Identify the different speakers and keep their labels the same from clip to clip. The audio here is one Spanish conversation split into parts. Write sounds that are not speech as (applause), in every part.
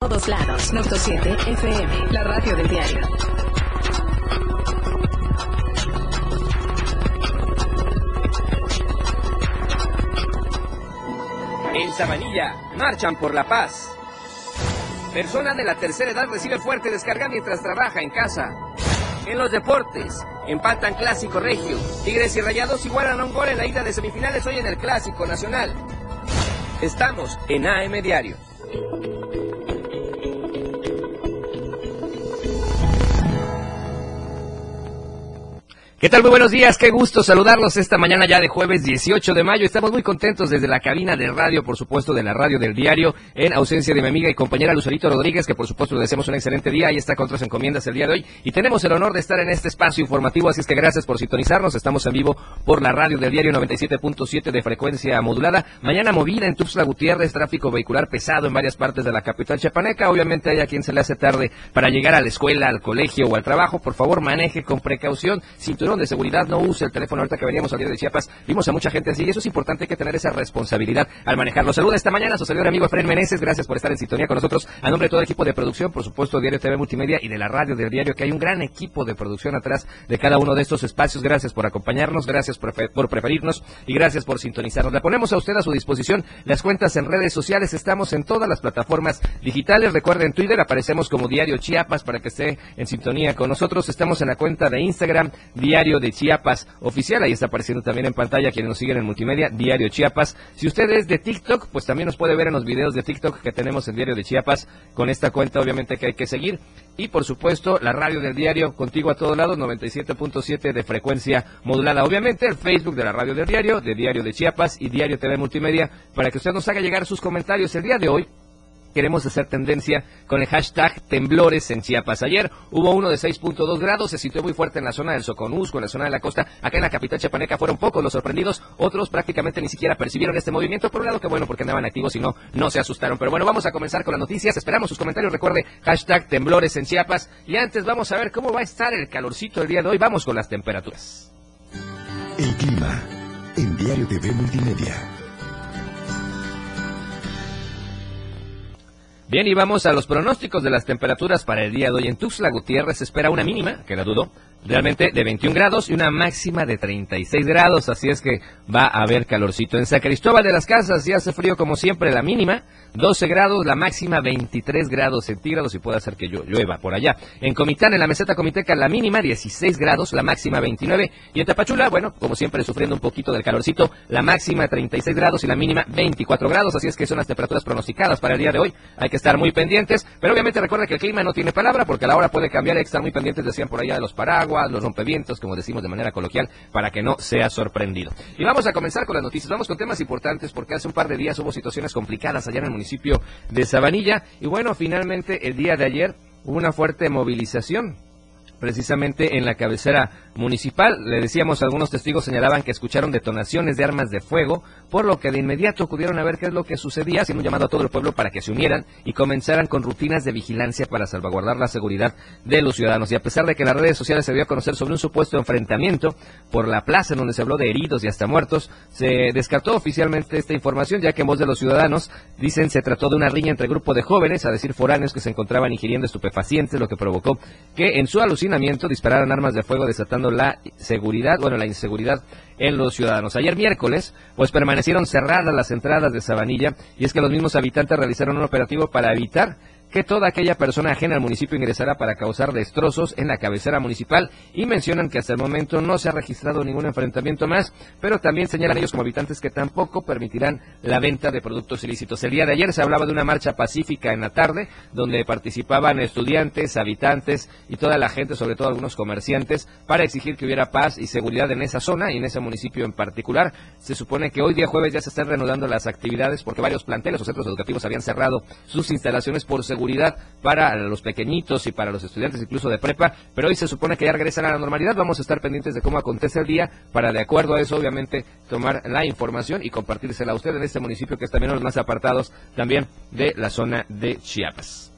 Speaker 1: todos lados. 97 FM, la radio del diario.
Speaker 2: En Sabanilla, marchan por la paz. Persona de la tercera edad recibe fuerte descarga mientras trabaja en casa. En los deportes, empatan Clásico Regio. Tigres y Rayados igualan a un gol en la ida de semifinales hoy en el Clásico Nacional. Estamos en AM Diario. ¿Qué tal? Muy buenos días, qué gusto saludarlos esta mañana ya de jueves 18 de mayo. Estamos muy contentos desde la cabina de radio, por supuesto, de la radio del diario, en ausencia de mi amiga y compañera Lucerito Rodríguez, que por supuesto le deseamos un excelente día y está con otras encomiendas el día de hoy. Y tenemos el honor de estar en este espacio informativo, así es que gracias por sintonizarnos. Estamos en vivo por la radio del diario 97.7 de frecuencia modulada. Mañana movida en Tuxtla Gutiérrez, tráfico vehicular pesado en varias partes de la capital chapaneca. Obviamente hay a quien se le hace tarde para llegar a la escuela, al colegio o al trabajo. Por favor, maneje con precaución, cinturón de seguridad, no use el teléfono. Ahorita que veníamos al día de Chiapas, vimos a mucha gente así y eso es importante, que tener esa responsabilidad al manejarlo. Saluda esta mañana a su señor amigo Efraín Meneses, gracias por estar en sintonía con nosotros. A nombre de todo el equipo de producción, por supuesto, Diario TV Multimedia y de la radio del diario, que hay un gran equipo de producción atrás de cada uno de estos espacios. Gracias por acompañarnos, gracias por, por preferirnos y gracias por sintonizarnos. Le ponemos a usted a su disposición las cuentas en redes sociales. Estamos en todas las plataformas digitales. Recuerden, Twitter aparecemos como Diario Chiapas para que esté en sintonía con nosotros. Estamos en la cuenta de Instagram, Diario de Chiapas Oficial. Ahí está apareciendo también en pantalla quienes nos siguen en multimedia, Diario Chiapas. Si usted es de TikTok, pues también nos puede ver en los videos de TikTok que tenemos en Diario de Chiapas con esta cuenta, obviamente que hay que seguir. Y por supuesto, la radio del diario contigo a todos lados, 97.7 de frecuencia modulada. Obviamente, el Facebook de la radio del diario, de Diario de Chiapas y Diario TV Multimedia, para que usted nos haga llegar sus comentarios el día de hoy queremos hacer tendencia con el hashtag temblores en Chiapas. Ayer hubo uno de 6.2 grados, se sintió muy fuerte en la zona del Soconusco, en la zona de la costa. Acá en la capital chiapaneca fueron pocos los sorprendidos, otros prácticamente ni siquiera percibieron este movimiento. Por un lado, que bueno, porque andaban activos y no, no se asustaron. Pero bueno, vamos a comenzar con las noticias. Esperamos sus comentarios. Recuerde, hashtag temblores en Chiapas. Y antes vamos a ver cómo va a estar el calorcito el día de hoy. Vamos con las temperaturas.
Speaker 3: El clima en Diario TV Multimedia.
Speaker 2: Bien, y vamos a los pronósticos de las temperaturas para el día de hoy. En Tuxtla Gutiérrez se espera una mínima, que la dudo, realmente de 21 grados y una máxima de 36 grados, así es que va a haber calorcito. En San Cristóbal de las Casas ya hace frío como siempre, la mínima 12 grados, la máxima 23 grados centígrados y puede hacer que llueva por allá. En Comitán, en la meseta comiteca, la mínima 16 grados, la máxima 29 y en Tapachula, bueno, como siempre sufriendo un poquito del calorcito, la máxima 36 grados y la mínima 24 grados, así es que son las temperaturas pronosticadas para el día de hoy. Hay que estar muy pendientes, pero obviamente recuerda que el clima no tiene palabra porque a la hora puede cambiar, hay que estar muy pendientes, decían por allá de los paraguas los rompevientos, como decimos de manera coloquial, para que no sea sorprendido. Y vamos a comenzar con las noticias. Vamos con temas importantes porque hace un par de días hubo situaciones complicadas allá en el municipio de Sabanilla. Y bueno, finalmente el día de ayer hubo una fuerte movilización precisamente en la cabecera municipal. Le decíamos, algunos testigos señalaban que escucharon detonaciones de armas de fuego, por lo que de inmediato acudieron a ver qué es lo que sucedía, haciendo un llamado a todo el pueblo para que se unieran y comenzaran con rutinas de vigilancia para salvaguardar la seguridad de los ciudadanos. Y a pesar de que las redes sociales se dio a conocer sobre un supuesto enfrentamiento por la plaza en donde se habló de heridos y hasta muertos, se descartó oficialmente esta información, ya que en voz de los ciudadanos dicen se trató de una riña entre grupo de jóvenes, a decir foráneos que se encontraban ingiriendo estupefacientes, lo que provocó que en su alucinamiento dispararan armas de fuego desatando la seguridad, bueno, la inseguridad en los ciudadanos. Ayer miércoles, pues permanecieron cerradas las entradas de Sabanilla y es que los mismos habitantes realizaron un operativo para evitar que toda aquella persona ajena al municipio ingresara para causar destrozos en la cabecera municipal y mencionan que hasta el momento no se ha registrado ningún enfrentamiento más, pero también señalan ellos como habitantes que tampoco permitirán la venta de productos ilícitos. El día de ayer se hablaba de una marcha pacífica en la tarde donde participaban estudiantes, habitantes y toda la gente, sobre todo algunos comerciantes, para exigir que hubiera paz y seguridad en esa zona y en ese municipio en particular. Se supone que hoy día jueves ya se están reanudando las actividades porque varios planteles o centros educativos habían cerrado sus instalaciones por seguridad seguridad para los pequeñitos y para los estudiantes incluso de prepa, pero hoy se supone que ya regresan a la normalidad. Vamos a estar pendientes de cómo acontece el día para, de acuerdo a eso, obviamente, tomar la información y compartírsela a usted en este municipio que es también uno de los más apartados también de la zona de Chiapas.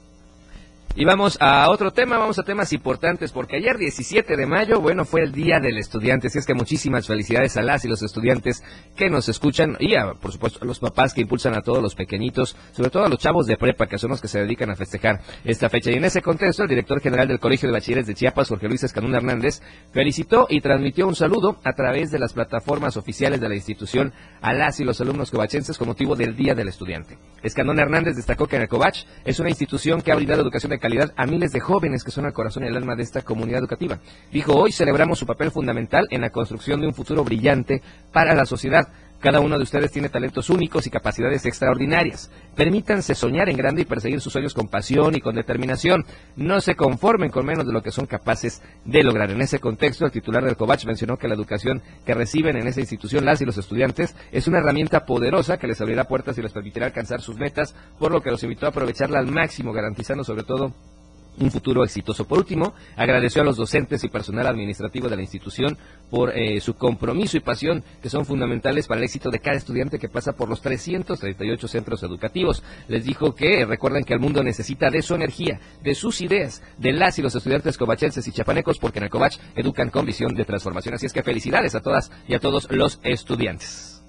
Speaker 2: Y vamos a otro tema, vamos a temas importantes, porque ayer 17 de mayo, bueno, fue el Día del Estudiante, así es que muchísimas felicidades a las y los estudiantes que nos escuchan y a, por supuesto, a los papás que impulsan a todos los pequeñitos, sobre todo a los chavos de prepa, que son los que se dedican a festejar esta fecha. Y en ese contexto, el director general del Colegio de Bachilleres de Chiapas, Jorge Luis Escanún Hernández, felicitó y transmitió un saludo a través de las plataformas oficiales de la institución a las y los alumnos cobachenses con motivo del Día del Estudiante. Escanón Hernández destacó que en el Cobach es una institución que ha brindado educación de calidad a miles de jóvenes que son el corazón y el alma de esta comunidad educativa. Dijo, hoy celebramos su papel fundamental en la construcción de un futuro brillante para la sociedad. Cada uno de ustedes tiene talentos únicos y capacidades extraordinarias. Permítanse soñar en grande y perseguir sus sueños con pasión y con determinación. No se conformen con menos de lo que son capaces de lograr. En ese contexto, el titular del COVACH mencionó que la educación que reciben en esa institución las y los estudiantes es una herramienta poderosa que les abrirá puertas y les permitirá alcanzar sus metas, por lo que los invitó a aprovecharla al máximo, garantizando sobre todo un futuro exitoso. Por último, agradeció a los docentes y personal administrativo de la institución por eh, su compromiso y pasión que son fundamentales para el éxito de cada estudiante que pasa por los 338 centros educativos. Les dijo que recuerden que el mundo necesita de su energía, de sus ideas, de las y los estudiantes covachenses y chapanecos, porque en el Covach educan con visión de transformación. Así es que felicidades a todas y a todos los estudiantes.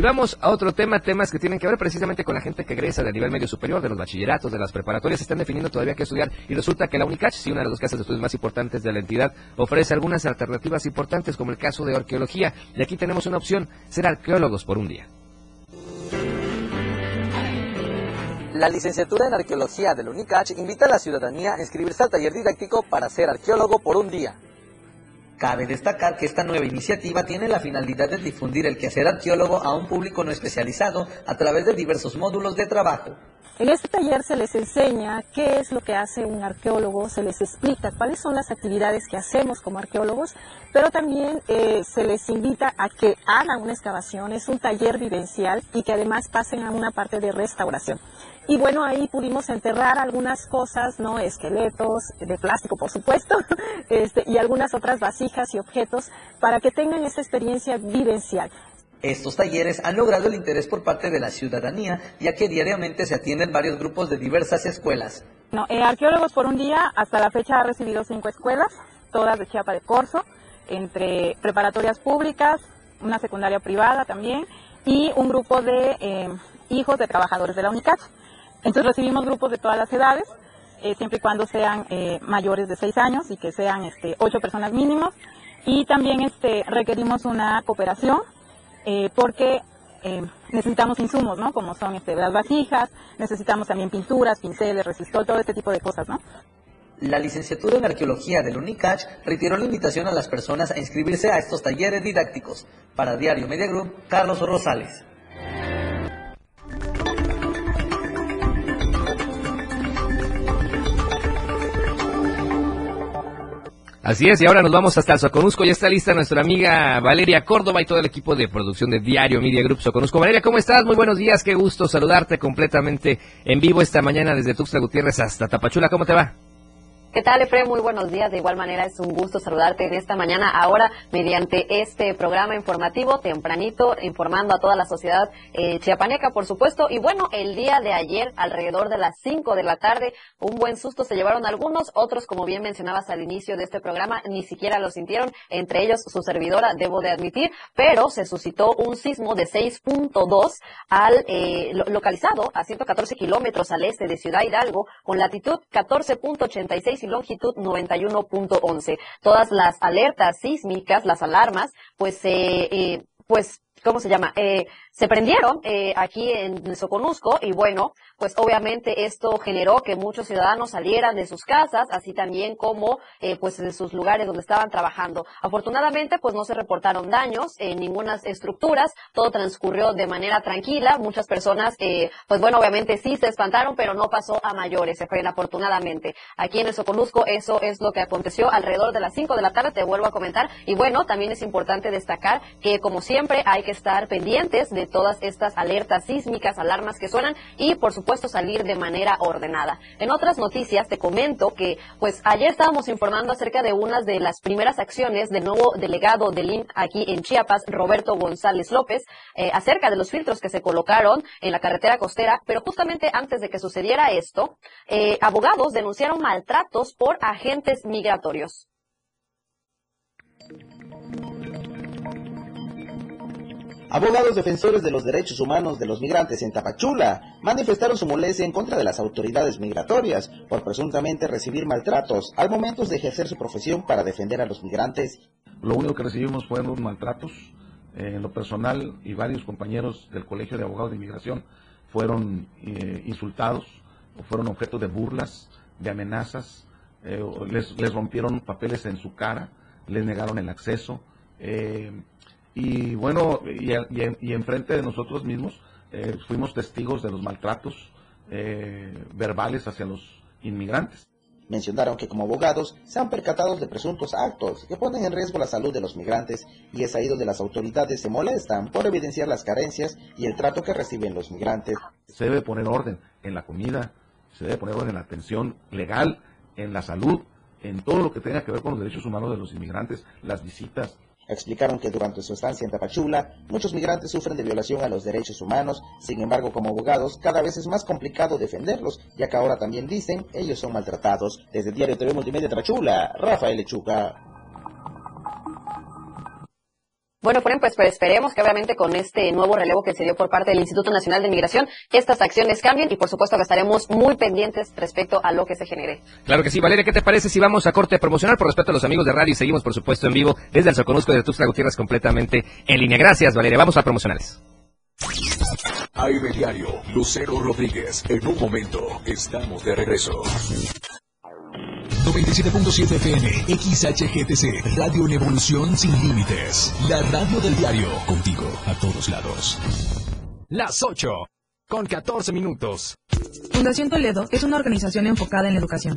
Speaker 2: Y vamos a otro tema, temas que tienen que ver precisamente con la gente que egresa del nivel medio superior, de los bachilleratos, de las preparatorias, están definiendo todavía qué estudiar y resulta que la UNICACH, si una de las casas de estudios más importantes de la entidad, ofrece algunas alternativas importantes como el caso de arqueología. Y aquí tenemos una opción, ser arqueólogos por un día.
Speaker 4: La licenciatura en arqueología del UNICACH invita a la ciudadanía a inscribirse al taller didáctico para ser arqueólogo por un día. Cabe destacar que esta nueva iniciativa tiene la finalidad de difundir el quehacer arqueólogo a un público no especializado a través de diversos módulos de trabajo.
Speaker 5: En este taller se les enseña qué es lo que hace un arqueólogo, se les explica cuáles son las actividades que hacemos como arqueólogos, pero también eh, se les invita a que hagan una excavación, es un taller vivencial y que además pasen a una parte de restauración. Y bueno, ahí pudimos enterrar algunas cosas, ¿no? Esqueletos de plástico, por supuesto, (laughs) este, y algunas otras vasijas y objetos para que tengan esa experiencia vivencial.
Speaker 4: Estos talleres han logrado el interés por parte de la ciudadanía, ya que diariamente se atienden varios grupos de diversas escuelas.
Speaker 5: No, eh, Arqueólogos por un día, hasta la fecha ha recibido cinco escuelas, todas de Chiapa de Corzo, entre preparatorias públicas, una secundaria privada también, y un grupo de eh, hijos de trabajadores de la UNICAT. Entonces recibimos grupos de todas las edades, eh, siempre y cuando sean mayores de 6 años y que sean este, 8 personas mínimos. Y también este, requerimos una cooperación eh, porque necesitamos insumos, ¿no? Como son este, las vasijas, necesitamos también pinturas, pinceles, resistor, todo este tipo de cosas, ¿no?
Speaker 4: La licenciatura en arqueología del UNICACH retiró la invitación a las personas a inscribirse a estos talleres didácticos. Para Diario Media Group, Carlos Rosales.
Speaker 2: Así es, y ahora nos vamos hasta Soconusco. Ya está lista nuestra amiga Valeria Córdoba y todo el equipo de producción de Diario Media Group Soconusco. Valeria, ¿cómo estás? Muy buenos días, qué gusto saludarte completamente en vivo esta mañana desde Tuxtla Gutiérrez hasta Tapachula. ¿Cómo te va?
Speaker 6: ¿Qué tal, Efraín? Muy buenos días. De igual manera, es un gusto saludarte en esta mañana, ahora mediante este programa informativo, tempranito, informando a toda la sociedad eh, chiapaneca, por supuesto. Y bueno, el día de ayer, alrededor de las 5 de la tarde, un buen susto se llevaron algunos, otros, como bien mencionabas al inicio de este programa, ni siquiera lo sintieron, entre ellos su servidora, debo de admitir, pero se suscitó un sismo de 6.2 al eh, localizado a 114 kilómetros al este de Ciudad Hidalgo, con latitud 14.86 y longitud 91.11. Todas las alertas sísmicas, las alarmas, pues, eh, eh, pues, ¿cómo se llama? Eh, se prendieron eh, aquí en Soconusco y bueno, pues obviamente esto generó que muchos ciudadanos salieran de sus casas, así también como eh, pues de sus lugares donde estaban trabajando. Afortunadamente pues no se reportaron daños en ninguna estructuras, todo transcurrió de manera tranquila, muchas personas eh, pues bueno obviamente sí se espantaron pero no pasó a mayores, se fueron afortunadamente. Aquí en Soconusco eso es lo que aconteció alrededor de las 5 de la tarde, te vuelvo a comentar y bueno también es importante destacar que como siempre hay que estar pendientes de todas estas alertas sísmicas, alarmas que suenan y por supuesto salir de manera ordenada. En otras noticias te comento que pues ayer estábamos informando acerca de unas de las primeras acciones del nuevo delegado del IN aquí en Chiapas, Roberto González López, eh, acerca de los filtros que se colocaron en la carretera costera, pero justamente antes de que sucediera esto, eh, abogados denunciaron maltratos por agentes migratorios.
Speaker 7: Abogados defensores de los derechos humanos de los migrantes en Tapachula manifestaron su molestia en contra de las autoridades migratorias por presuntamente recibir maltratos al momento de ejercer su profesión para defender a los migrantes.
Speaker 8: Lo único que recibimos fueron maltratos. Eh, en lo personal y varios compañeros del Colegio de Abogados de Inmigración fueron eh, insultados fueron objeto de burlas, de amenazas, eh, les, les, rompieron papeles en su cara, les negaron el acceso. Y bueno, y, y, enfrente de nosotros mismos eh, fuimos testigos de los maltratos eh, verbales hacia los inmigrantes.
Speaker 7: Mencionaron que como abogados se han percatado de presuntos actos que ponen en riesgo la salud de los migrantes y es ahí donde las autoridades se molestan por evidenciar las carencias y el trato que reciben los migrantes.
Speaker 8: Se debe poner orden en la comida, se debe poner orden en la atención legal, en la salud, en todo lo que tenga que ver con los derechos humanos de los inmigrantes, las visitas,
Speaker 7: Explicaron que durante su estancia en Tapachula, muchos migrantes sufren de violación a los derechos humanos, sin embargo, como abogados, cada vez es más complicado defenderlos, ya que ahora también dicen ellos son maltratados. Desde Diario TV Multimedia Tapachula, Rafael Lechuga.
Speaker 6: Bueno, pues, pues esperemos que obviamente con este nuevo relevo que se dio por parte del Instituto Nacional de Migración, estas acciones cambien y por supuesto que estaremos muy pendientes respecto a lo que se genere.
Speaker 2: Claro que sí. Valeria, ¿qué te parece si vamos a corte promocional por respeto a los amigos de radio y seguimos por supuesto en vivo desde el Soconusco de Tuxtla Gutiérrez completamente en línea? Gracias, Valeria. Vamos a promocionales.
Speaker 3: Aire Diario, Lucero Rodríguez. En un momento estamos de regreso. 97.7 FM, XHGTC, Radio en Evolución Sin Límites. La radio del diario, contigo a todos lados.
Speaker 9: Las 8, con 14 minutos.
Speaker 10: Fundación Toledo es una organización enfocada en la educación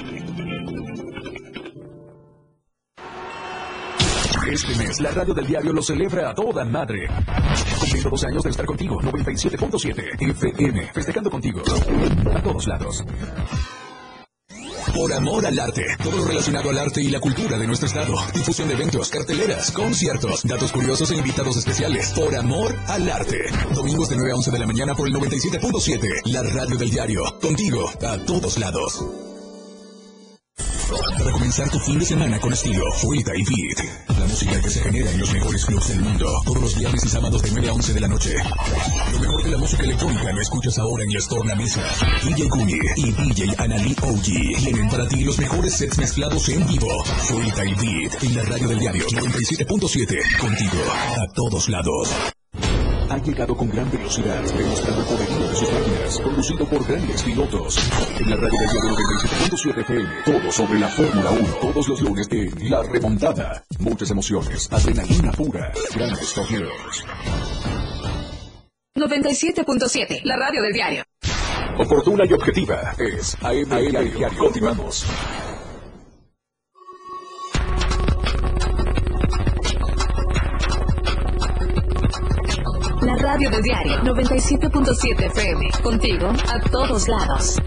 Speaker 3: Este mes, la radio del diario lo celebra a toda madre. Cumpliendo dos años de estar contigo, 97.7 FM, festejando contigo a todos lados. Por amor al arte. Todo lo relacionado al arte y la cultura de nuestro estado. Difusión de eventos, carteleras, conciertos, datos curiosos e invitados especiales. Por amor al arte. Domingos de 9 a 11 de la mañana por el 97.7. La radio del diario. Contigo a todos lados. Para comenzar tu fin de semana con estilo, Frida y Beat. La música que se genera en los mejores clubs del mundo. Todos los viernes y sábados de 9 a 11 de la noche. Lo mejor de la música electrónica lo escuchas ahora en la Mesa. DJ Guni y DJ Anali OG tienen para ti los mejores sets mezclados en vivo. Frida y Beat en la radio del diario 97.7. Contigo a todos lados ha llegado con gran velocidad, demostrando el poderío de sus máquinas, conducido por grandes pilotos. En la radio del diario 97.7 FM, todo sobre la Fórmula 1, todos los lunes de La Remontada. Muchas emociones, adrenalina pura, grandes torneos.
Speaker 1: 97.7, la radio del diario.
Speaker 3: Oportuna y objetiva es AM, Diario. Continuamos.
Speaker 1: La radio del diario 97.7 FM. Contigo a todos lados.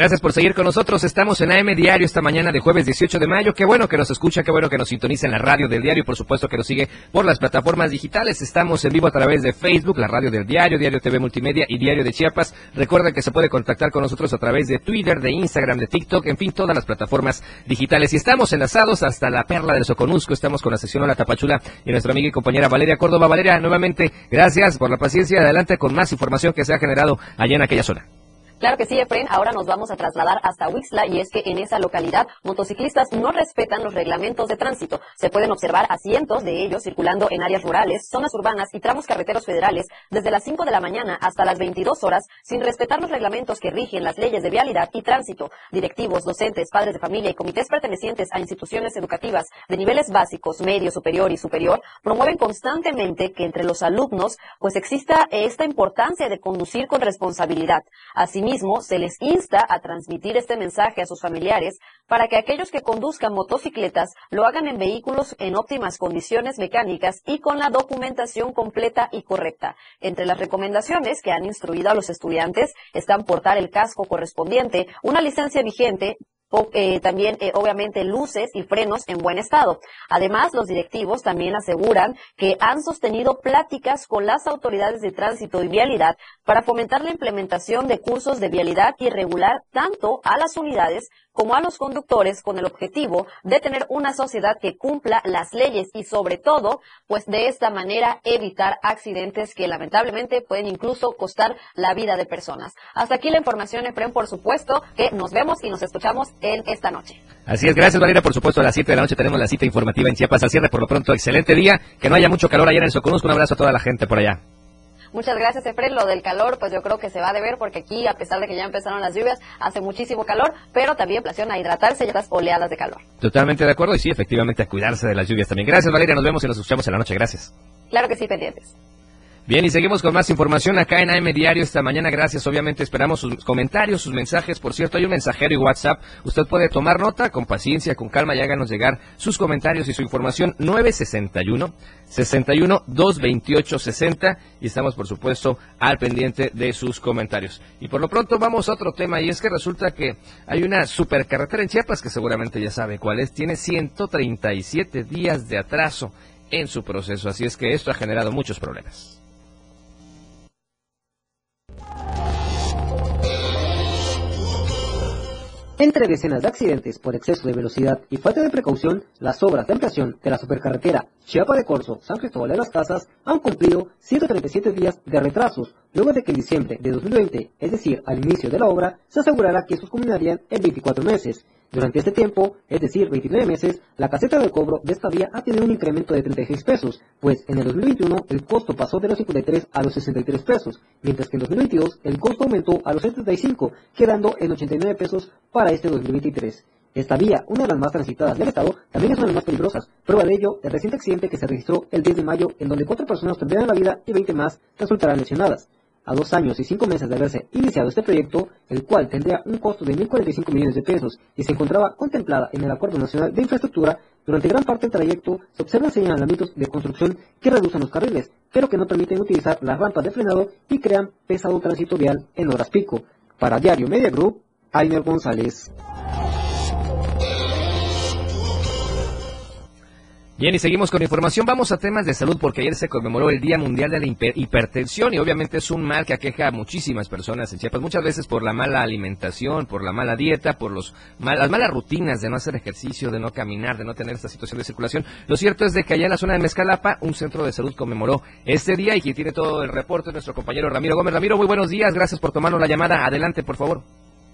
Speaker 2: Gracias por seguir con nosotros. Estamos en AM Diario esta mañana de jueves 18 de mayo. Qué bueno que nos escucha, qué bueno que nos sintoniza en la radio del diario y por supuesto que nos sigue por las plataformas digitales. Estamos en vivo a través de Facebook, la radio del diario, Diario TV Multimedia y Diario de Chiapas. Recuerden que se puede contactar con nosotros a través de Twitter, de Instagram, de TikTok, en fin, todas las plataformas digitales. Y estamos enlazados hasta la perla del Soconusco. Estamos con la sesión Hola Tapachula y nuestra amiga y compañera Valeria Córdoba. Valeria, nuevamente, gracias por la paciencia. Adelante con más información que se ha generado allá en aquella zona.
Speaker 6: Claro que sí, Efren. Ahora nos vamos a trasladar hasta Huixla y es que en esa localidad motociclistas no respetan los reglamentos de tránsito. Se pueden observar a cientos de ellos circulando en áreas rurales, zonas urbanas y tramos carreteros federales desde las 5 de la mañana hasta las 22 horas sin respetar los reglamentos que rigen las leyes de vialidad y tránsito. Directivos, docentes, padres de familia y comités pertenecientes a instituciones educativas de niveles básicos, medio, superior y superior promueven constantemente que entre los alumnos pues exista esta importancia de conducir con responsabilidad. Asimismo, se les insta a transmitir este mensaje a sus familiares para que aquellos que conduzcan motocicletas lo hagan en vehículos en óptimas condiciones mecánicas y con la documentación completa y correcta. Entre las recomendaciones que han instruido a los estudiantes están portar el casco correspondiente, una licencia vigente, eh, también eh, obviamente luces y frenos en buen estado. Además, los directivos también aseguran que han sostenido pláticas con las autoridades de tránsito y vialidad para fomentar la implementación de cursos de vialidad y regular tanto a las unidades como a los conductores con el objetivo de tener una sociedad que cumpla las leyes y sobre todo, pues de esta manera evitar accidentes que lamentablemente pueden incluso costar la vida de personas. Hasta aquí la información, Efren, por supuesto que nos vemos y nos escuchamos en esta noche.
Speaker 2: Así es, gracias Valeria, por supuesto a las 7 de la noche tenemos la cita informativa en Chiapas al cierre, por lo pronto excelente día, que no haya mucho calor allá en el Soconusco, un abrazo a toda la gente por allá.
Speaker 6: Muchas gracias, Efren. Lo del calor, pues yo creo que se va a deber porque aquí, a pesar de que ya empezaron las lluvias, hace muchísimo calor, pero también placiona hidratarse y estas oleadas de calor.
Speaker 2: Totalmente de acuerdo y sí, efectivamente, a cuidarse de las lluvias también. Gracias, Valeria. Nos vemos y nos escuchamos en la noche. Gracias.
Speaker 6: Claro que sí, pendientes.
Speaker 2: Bien, y seguimos con más información acá en AM Diario esta mañana. Gracias, obviamente esperamos sus comentarios, sus mensajes. Por cierto, hay un mensajero y WhatsApp. Usted puede tomar nota con paciencia, con calma y háganos llegar sus comentarios y su información 961 61 228 60 y estamos por supuesto al pendiente de sus comentarios. Y por lo pronto vamos a otro tema y es que resulta que hay una supercarretera en Chiapas que seguramente ya sabe cuál es. Tiene 137 días de atraso en su proceso, así es que esto ha generado muchos problemas.
Speaker 11: Entre decenas de accidentes por exceso de velocidad y falta de precaución, las obras de ampliación de la supercarretera Chiapa de Corzo, San Cristóbal de las Casas, han cumplido 137 días de retrasos, luego de que en diciembre de 2020, es decir, al inicio de la obra, se asegurara que estos culminarían en 24 meses. Durante este tiempo, es decir, 29 meses, la caseta de cobro de esta vía ha tenido un incremento de 36 pesos, pues en el 2021 el costo pasó de los 53 a los 63 pesos, mientras que en 2022 el costo aumentó a los 75, quedando en 89 pesos para este 2023. Esta vía, una de las más transitadas del estado, también es una de las más peligrosas. Prueba de ello, el reciente accidente que se registró el 10 de mayo, en donde cuatro personas perdieron la vida y 20 más resultarán lesionadas a dos años y cinco meses de haberse iniciado este proyecto, el cual tendría un costo de 1.045 millones de pesos y se encontraba contemplada en el Acuerdo Nacional de Infraestructura, durante gran parte del trayecto se observan señalamientos de construcción que reducen los carriles, pero que no permiten utilizar las rampas de frenado y crean pesado tránsito vial en horas pico. Para Diario Media Group, Ainer González.
Speaker 2: Bien, y seguimos con información. Vamos a temas de salud porque ayer se conmemoró el Día Mundial de la Hipertensión y obviamente es un mal que aqueja a muchísimas personas en Chiapas, muchas veces por la mala alimentación, por la mala dieta, por las malas rutinas de no hacer ejercicio, de no caminar, de no tener esta situación de circulación. Lo cierto es de que allá en la zona de Mezcalapa, un centro de salud conmemoró este día y quien tiene todo el reporte nuestro compañero Ramiro Gómez. Ramiro, muy buenos días, gracias por tomarnos la llamada. Adelante, por favor.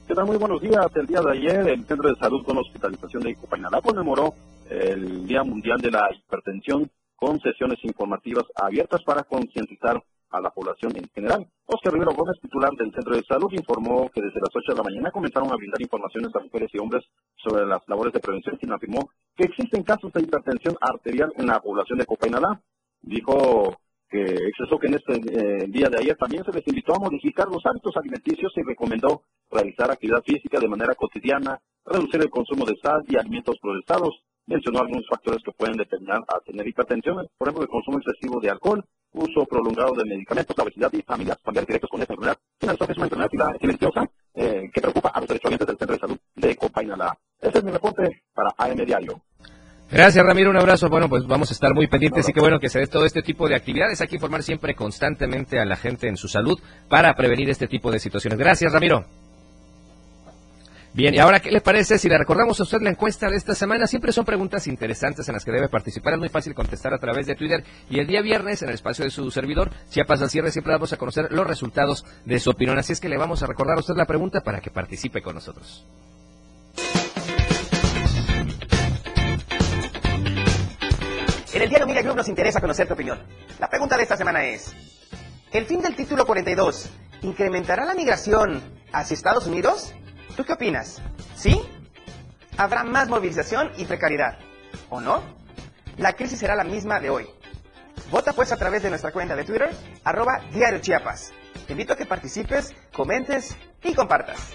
Speaker 12: ¿Qué tal? Muy buenos días. El día de ayer, el Centro de Salud con Hospitalización de Icopainalá conmemoró el Día Mundial de la Hipertensión con sesiones informativas abiertas para concientizar a la población en general. Oscar Rivero Gómez, titular del Centro de Salud, informó que desde las 8 de la mañana comenzaron a brindar informaciones a mujeres y hombres sobre las labores de prevención, quien afirmó que existen casos de hipertensión arterial en la población de Copainalá. Dijo que expresó que en este eh, día de ayer también se les invitó a modificar los hábitos alimenticios y recomendó realizar actividad física de manera cotidiana, reducir el consumo de sal y alimentos procesados. Mencionó algunos factores que pueden determinar a tener hipertensión, por ejemplo, el consumo excesivo de alcohol, uso prolongado de medicamentos, la obesidad y familias, familiares directos con esta enfermedad. Finalizó que es una enfermedad silenciosa eh, que preocupa a los derechohabientes del Centro de Salud de Copainalá. Ese es mi reporte para AM Diario.
Speaker 2: Gracias, Ramiro. Un abrazo. Bueno, pues vamos a estar muy pendientes y qué bueno que se dé todo este tipo de actividades. Hay que informar siempre constantemente a la gente en su salud para prevenir este tipo de situaciones. Gracias, Ramiro. Bien, y ahora, ¿qué le parece si le recordamos a usted la encuesta de esta semana? Siempre son preguntas interesantes en las que debe participar. Es muy fácil contestar a través de Twitter. Y el día viernes, en el espacio de su servidor, Chiapas al cierre, siempre vamos a conocer los resultados de su opinión. Así es que le vamos a recordar a usted la pregunta para que participe con nosotros.
Speaker 13: En el diario Mira Club nos interesa conocer tu opinión. La pregunta de esta semana es, ¿el fin del título 42 incrementará la migración hacia Estados Unidos? ¿Tú qué opinas? ¿Sí? ¿Habrá más movilización y precariedad? ¿O no? La crisis será la misma de hoy. Vota pues a través de nuestra cuenta de Twitter, arroba Diario Chiapas. Te invito a que participes, comentes y compartas.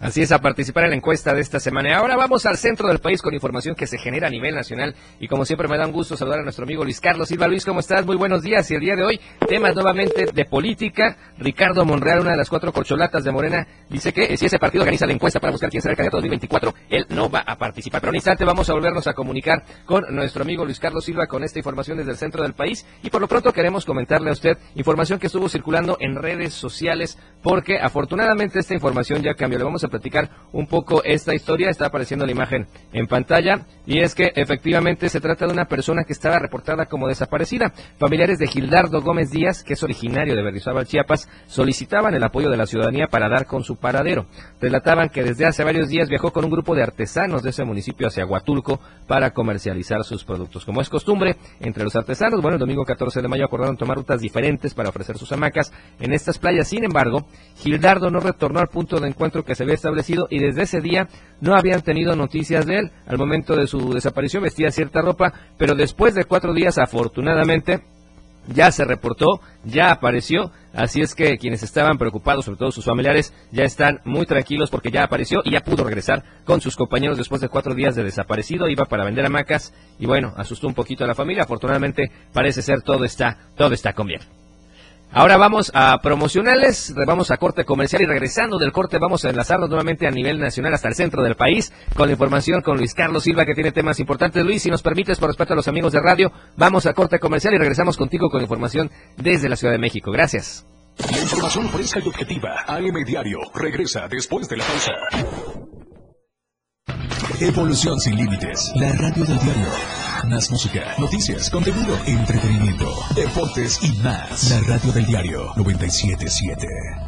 Speaker 2: Así es, a participar en la encuesta de esta semana. Ahora vamos al centro del país con información que se genera a nivel nacional. Y como siempre me da un gusto saludar a nuestro amigo Luis Carlos Silva. Luis, ¿cómo estás? Muy buenos días. Y el día de hoy, temas nuevamente de política. Ricardo Monreal, una de las cuatro corcholatas de Morena, dice que si ese partido organiza la encuesta para buscar quién será el candidato 2024, él no va a participar. Pero en un instante vamos a volvernos a comunicar con nuestro amigo Luis Carlos Silva con esta información desde el centro del país. Y por lo pronto queremos comentarle a usted información que estuvo circulando en redes sociales porque afortunadamente esta información ya cambió. Le vamos a platicar un poco esta historia. Está apareciendo la imagen en pantalla y es que efectivamente se trata de una persona que estaba reportada como desaparecida. Familiares de Gildardo Gómez Díaz, que es originario de Berrizábal, Chiapas, solicitaban el apoyo de la ciudadanía para dar con su paradero. Relataban que desde hace varios días viajó con un grupo de artesanos de ese municipio hacia Huatulco para comercializar sus productos. Como es costumbre, entre los artesanos, bueno, el domingo 14 de mayo acordaron tomar rutas diferentes para ofrecer sus hamacas en estas playas. Sin embargo, Gildardo no retornó al punto de encuentro que se había establecido y desde ese día no habían tenido noticias de él. Al momento de su desaparición vestía cierta ropa, pero después de cuatro días, afortunadamente, ya se reportó, ya apareció, así es que quienes estaban preocupados, sobre todo sus familiares, ya están muy tranquilos porque ya apareció y ya pudo regresar con sus compañeros después de cuatro días de desaparecido, iba para vender hamacas y bueno, asustó un poquito a la familia, afortunadamente parece ser todo está, todo está con bien. Ahora vamos a promocionales, vamos a corte comercial y regresando del corte vamos a enlazarnos nuevamente a nivel nacional hasta el centro del país con la información con Luis Carlos Silva que tiene temas importantes. Luis, si nos permites, por respeto a los amigos de radio, vamos a corte comercial y regresamos contigo con información desde la Ciudad de México. Gracias.
Speaker 3: La información fresca y objetiva, AM Diario, regresa después de la pausa. Evolución sin límites, la radio del diario. Más música, noticias, contenido, entretenimiento, deportes y más. La radio del diario 977.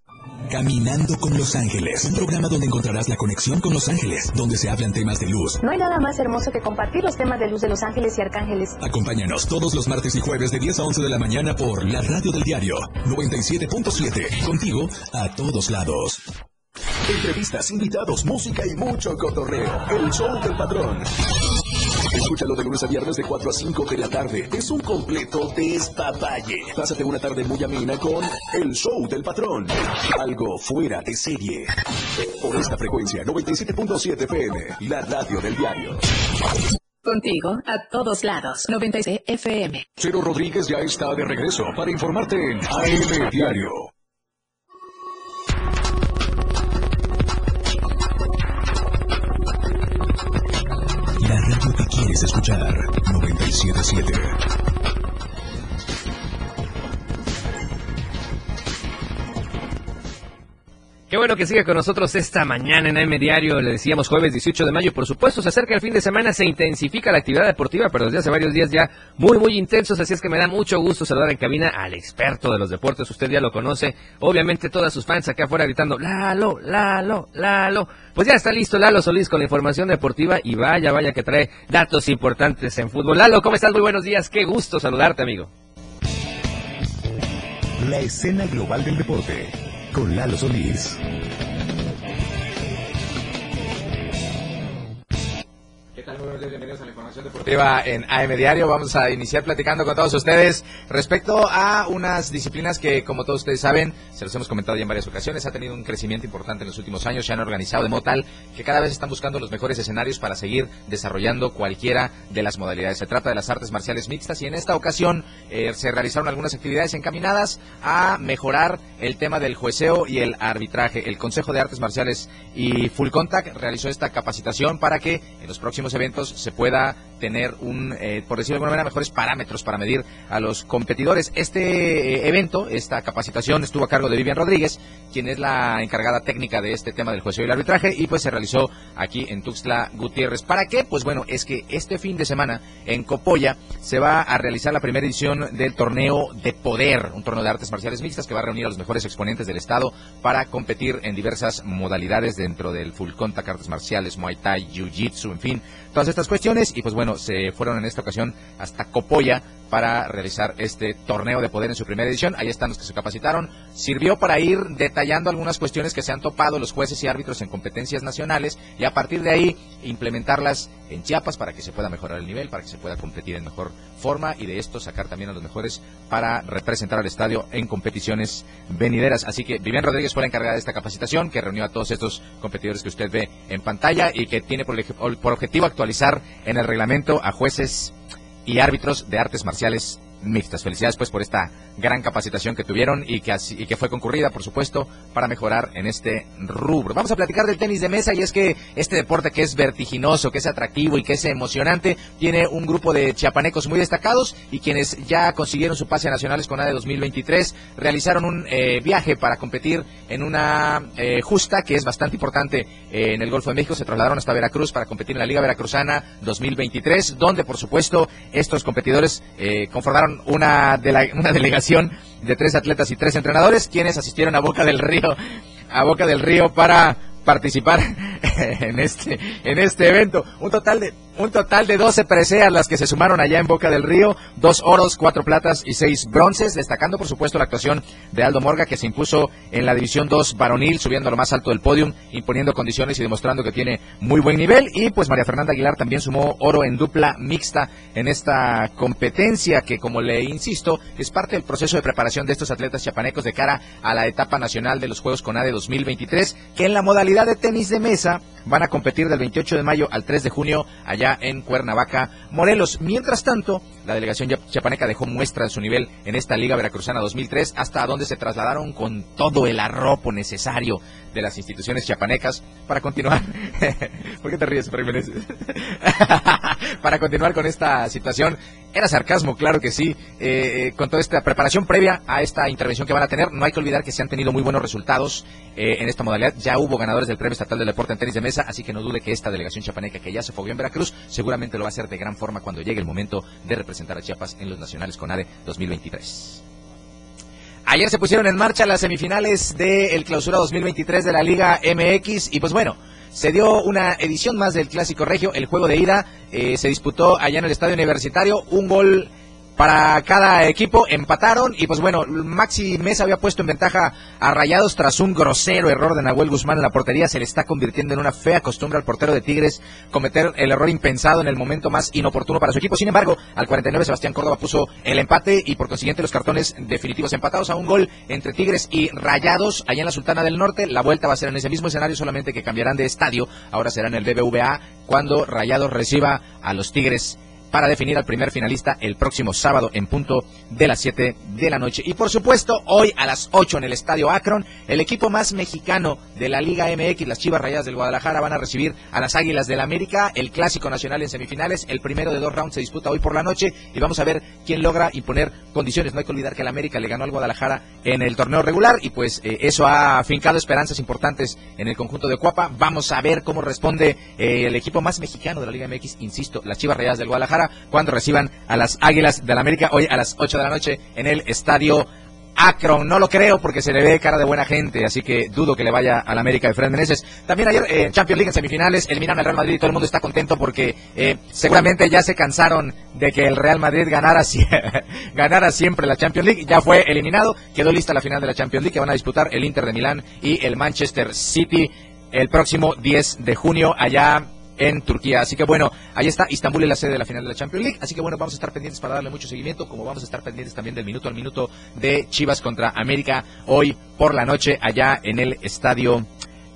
Speaker 3: Caminando con Los Ángeles, un programa donde encontrarás la conexión con Los Ángeles, donde se hablan temas de luz.
Speaker 14: No hay nada más hermoso que compartir los temas de luz de Los Ángeles y Arcángeles.
Speaker 3: Acompáñanos todos los martes y jueves de 10 a 11 de la mañana por la radio del diario 97.7. Contigo a todos lados. Entrevistas, invitados, música y mucho cotorreo. El show del patrón. Escúchalo de lunes a viernes de 4 a 5 de la tarde. Es un completo despapalle. Pásate una tarde muy amena con El Show del Patrón. Algo fuera de serie. Por esta frecuencia, 97.7 FM, la radio del diario.
Speaker 1: Contigo a todos lados. 96 FM.
Speaker 3: Cero Rodríguez ya está de regreso para informarte en AM Diario. Quieres escuchar, 977.
Speaker 2: Bueno que sigue con nosotros esta mañana en AM Diario. Le decíamos jueves 18 de mayo. Por supuesto, se acerca el fin de semana, se intensifica la actividad deportiva, pero desde hace varios días ya muy, muy intensos. Así es que me da mucho gusto saludar en cabina al experto de los deportes. Usted ya lo conoce. Obviamente, todas sus fans acá afuera gritando: Lalo, Lalo, Lalo. Pues ya está listo Lalo Solís con la información deportiva y vaya, vaya que trae datos importantes en fútbol. Lalo, ¿cómo estás? Muy buenos días. Qué gusto saludarte, amigo.
Speaker 3: La escena global del deporte con Lalo Solís.
Speaker 15: ¿Qué tal? Bienvenidos a la deportiva en AM Diario. Vamos a iniciar platicando con todos ustedes respecto a unas disciplinas que, como todos ustedes saben, se los hemos comentado ya en varias ocasiones, ha tenido un crecimiento importante en los últimos años, se han organizado de modo tal que cada vez están buscando los mejores escenarios para seguir desarrollando cualquiera de las modalidades. Se trata de las artes marciales mixtas y en esta ocasión eh, se realizaron algunas actividades encaminadas a mejorar el tema del jueceo y el arbitraje. El Consejo de Artes Marciales y Full Contact realizó esta capacitación para que en los próximos eventos se pueda tener un, eh, por decirlo de alguna manera, mejores parámetros para medir a los competidores. Este eh, evento, esta capacitación estuvo a cargo de Vivian Rodríguez, quien es la encargada técnica de este tema del juicio y el arbitraje, y pues se realizó aquí en Tuxtla Gutiérrez. ¿Para qué? Pues bueno, es que este fin de semana en Copolla se va a realizar la primera edición del torneo de poder, un torneo de artes marciales mixtas que va a reunir a los mejores exponentes del estado para competir en diversas modalidades dentro del full contact, artes marciales, muay thai, jiu-jitsu, en fin, todas estas cuestiones. Y pues bueno, se fueron en esta ocasión hasta Copolla para realizar este torneo de poder en su primera edición. Ahí están los que se capacitaron. Sirvió para ir detallando algunas cuestiones que se han topado los jueces y árbitros en competencias nacionales y a partir de ahí implementarlas en Chiapas para que se pueda mejorar el nivel, para que se pueda competir en mejor forma y de esto sacar también a los mejores para representar al estadio en competiciones venideras. Así que Vivian Rodríguez fue la encargada de esta capacitación que reunió a todos estos competidores que usted ve en pantalla y que tiene por, por objetivo actualizar en el reglamento a jueces y árbitros de artes marciales mixtas. Felicidades pues por esta gran capacitación que tuvieron y que, fue concurrida, por supuesto, para mejorar en este rubro. Vamos a platicar del tenis de mesa y es que este deporte que es vertiginoso, que es atractivo y que es emocionante, tiene un grupo de chiapanecos muy destacados y quienes ya consiguieron su pase a nacionales con ADE 2023 realizaron un eh, viaje para competir en una eh, justa que es bastante importante eh, en el Golfo de México. Se trasladaron hasta Veracruz para competir en la Liga Veracruzana 2023, donde por supuesto estos competidores conformaron una, de una delegación de tres atletas y tres entrenadores, quienes asistieron a Boca del Río, a Boca del Río para participar (laughs) en este en este evento. Un total de un total de 12 preseas las que se sumaron allá en Boca del Río, dos oros, cuatro platas y seis bronces, destacando por supuesto la actuación de Aldo Morga que se impuso en la división 2 varonil, subiendo a lo más alto del podium, imponiendo condiciones y demostrando que tiene muy buen nivel. Y pues María Fernanda Aguilar también sumó oro en dupla mixta en esta competencia que como le insisto es parte del proceso de preparación de estos atletas chapanecos de cara a la etapa nacional de los Juegos CONADE 2023 que en la modalidad de tenis de mesa van a competir del 28 de mayo al 3 de junio allá en Cuernavaca, Morelos. Mientras tanto, la delegación chapaneca dejó muestra de su nivel en esta Liga Veracruzana 2003, hasta donde se trasladaron con todo el arropo necesario de las instituciones chiapanecas para continuar. (laughs) ¿Por qué te ríes, (laughs) para continuar con esta situación. Era sarcasmo, claro que sí. Eh, eh, con toda esta preparación previa a esta intervención que van a tener, no hay que olvidar que se han tenido muy buenos resultados eh, en esta modalidad. Ya hubo ganadores del Premio Estatal del Deporte en tenis de mesa, así que no dude que esta delegación chapaneca que ya se fogueó en Veracruz, seguramente lo va a hacer de gran forma cuando llegue el momento de representar Chiapas en los nacionales 2023. Ayer se pusieron en marcha las semifinales del Clausura 2023 de la Liga MX y pues bueno, se dio una edición más del Clásico Regio, el juego de ida eh, se disputó allá en el Estadio Universitario, un gol para cada equipo, empataron y pues bueno, Maxi Mesa había puesto en ventaja a Rayados tras un grosero error de Nahuel Guzmán en la portería, se le está convirtiendo en una fea costumbre al portero de Tigres cometer el error impensado en el momento más inoportuno para su equipo, sin embargo, al 49 Sebastián Córdoba puso el empate y por consiguiente los cartones definitivos empatados a un gol entre Tigres y Rayados allá en la Sultana del Norte, la vuelta va a ser en ese mismo escenario, solamente que cambiarán de estadio, ahora será en el BBVA cuando Rayados reciba a los Tigres para definir al primer finalista el próximo sábado en punto de las 7 de la noche. Y por supuesto, hoy a las 8 en el Estadio Akron, el equipo más mexicano de la Liga MX, las Chivas Rayadas del Guadalajara, van a recibir a las Águilas del América, el Clásico Nacional en semifinales. El primero de dos rounds se disputa hoy por la noche y vamos a ver quién logra imponer condiciones. No hay que olvidar que el América le ganó al Guadalajara en el torneo regular y pues eh, eso ha afincado esperanzas importantes en el conjunto de Cuapa. Vamos a ver cómo responde eh, el equipo más mexicano de la Liga MX, insisto, las Chivas Rayadas del Guadalajara, cuando reciban a las Águilas del América hoy a las 8 de la noche en el Estadio Akron, no lo creo porque se le ve cara de buena gente, así que dudo que le vaya al América de Fred. También ayer en eh, Champions League en semifinales eliminaron al Real Madrid y todo el mundo está contento porque eh, seguramente ya se cansaron de que el Real Madrid ganara, (laughs) ganara siempre la Champions League. Ya fue eliminado, quedó lista la final de la Champions League que van a disputar el Inter de Milán y el Manchester City el próximo 10 de junio allá en Turquía. Así que bueno, ahí está, Istambul es la sede de la final de la Champions League. Así que bueno, vamos a estar pendientes para darle mucho seguimiento, como vamos a estar pendientes también del minuto al minuto de Chivas contra América hoy por la noche allá en el estadio.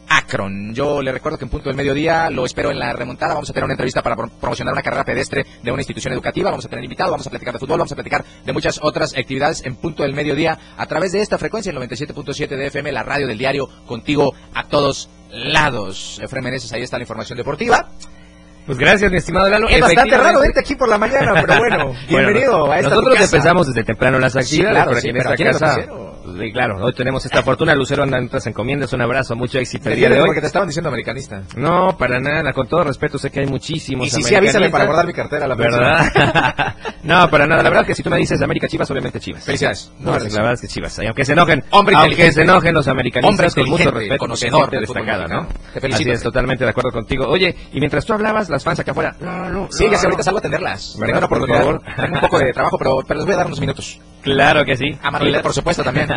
Speaker 15: Akron. Yo le recuerdo que en punto del mediodía lo espero en la remontada. Vamos a tener una entrevista para promocionar una carrera pedestre de una institución educativa. Vamos a tener invitado, vamos a platicar de fútbol, vamos a platicar de muchas otras actividades en punto del mediodía a través de esta frecuencia, el 97.7 de FM, la radio del diario, contigo a todos lados. Efraín Meneses, ahí está la información deportiva.
Speaker 2: Pues gracias, mi estimado Lalo.
Speaker 15: Es bastante raro verte aquí por la mañana, pero bueno, (laughs) bienvenido a esta
Speaker 2: Nosotros empezamos desde temprano las actividades,
Speaker 15: claro, sí,
Speaker 2: aquí en esta casa, pues, claro, hoy tenemos esta fortuna. Lucero anda en otras encomiendas. Un abrazo, mucho éxito el día de hoy.
Speaker 15: porque te estaban diciendo americanista.
Speaker 2: No, para nada, con todo respeto, sé que hay muchísimos
Speaker 15: Y sí, sí, avísale para guardar mi cartera la
Speaker 2: ¿Verdad? (laughs) no, para nada. La verdad que si tú me dices América Chivas, obviamente Chivas.
Speaker 15: Felicidades.
Speaker 2: No,
Speaker 15: No,
Speaker 2: la verdad es que Chivas. Y aunque se enojen,
Speaker 15: Hombre
Speaker 2: aunque se enojen los americanistas,
Speaker 15: Hombre
Speaker 2: con mucho respeto,
Speaker 15: conocedor
Speaker 2: gente destacada, ¿no?
Speaker 15: Te felicito.
Speaker 2: Así es, totalmente de acuerdo contigo. Oye, y mientras tú hablabas, las fans acá afuera. No, no,
Speaker 15: Sí, ya
Speaker 2: no,
Speaker 15: ahorita
Speaker 2: no.
Speaker 15: salgo a atenderlas.
Speaker 2: ¿Verdad?
Speaker 15: Tengo una
Speaker 2: Por
Speaker 15: oportunidad.
Speaker 2: favor.
Speaker 15: Tengo un poco de trabajo, pero, pero les voy a dar unos minutos.
Speaker 2: Claro que sí.
Speaker 15: A Manuel, por supuesto, también.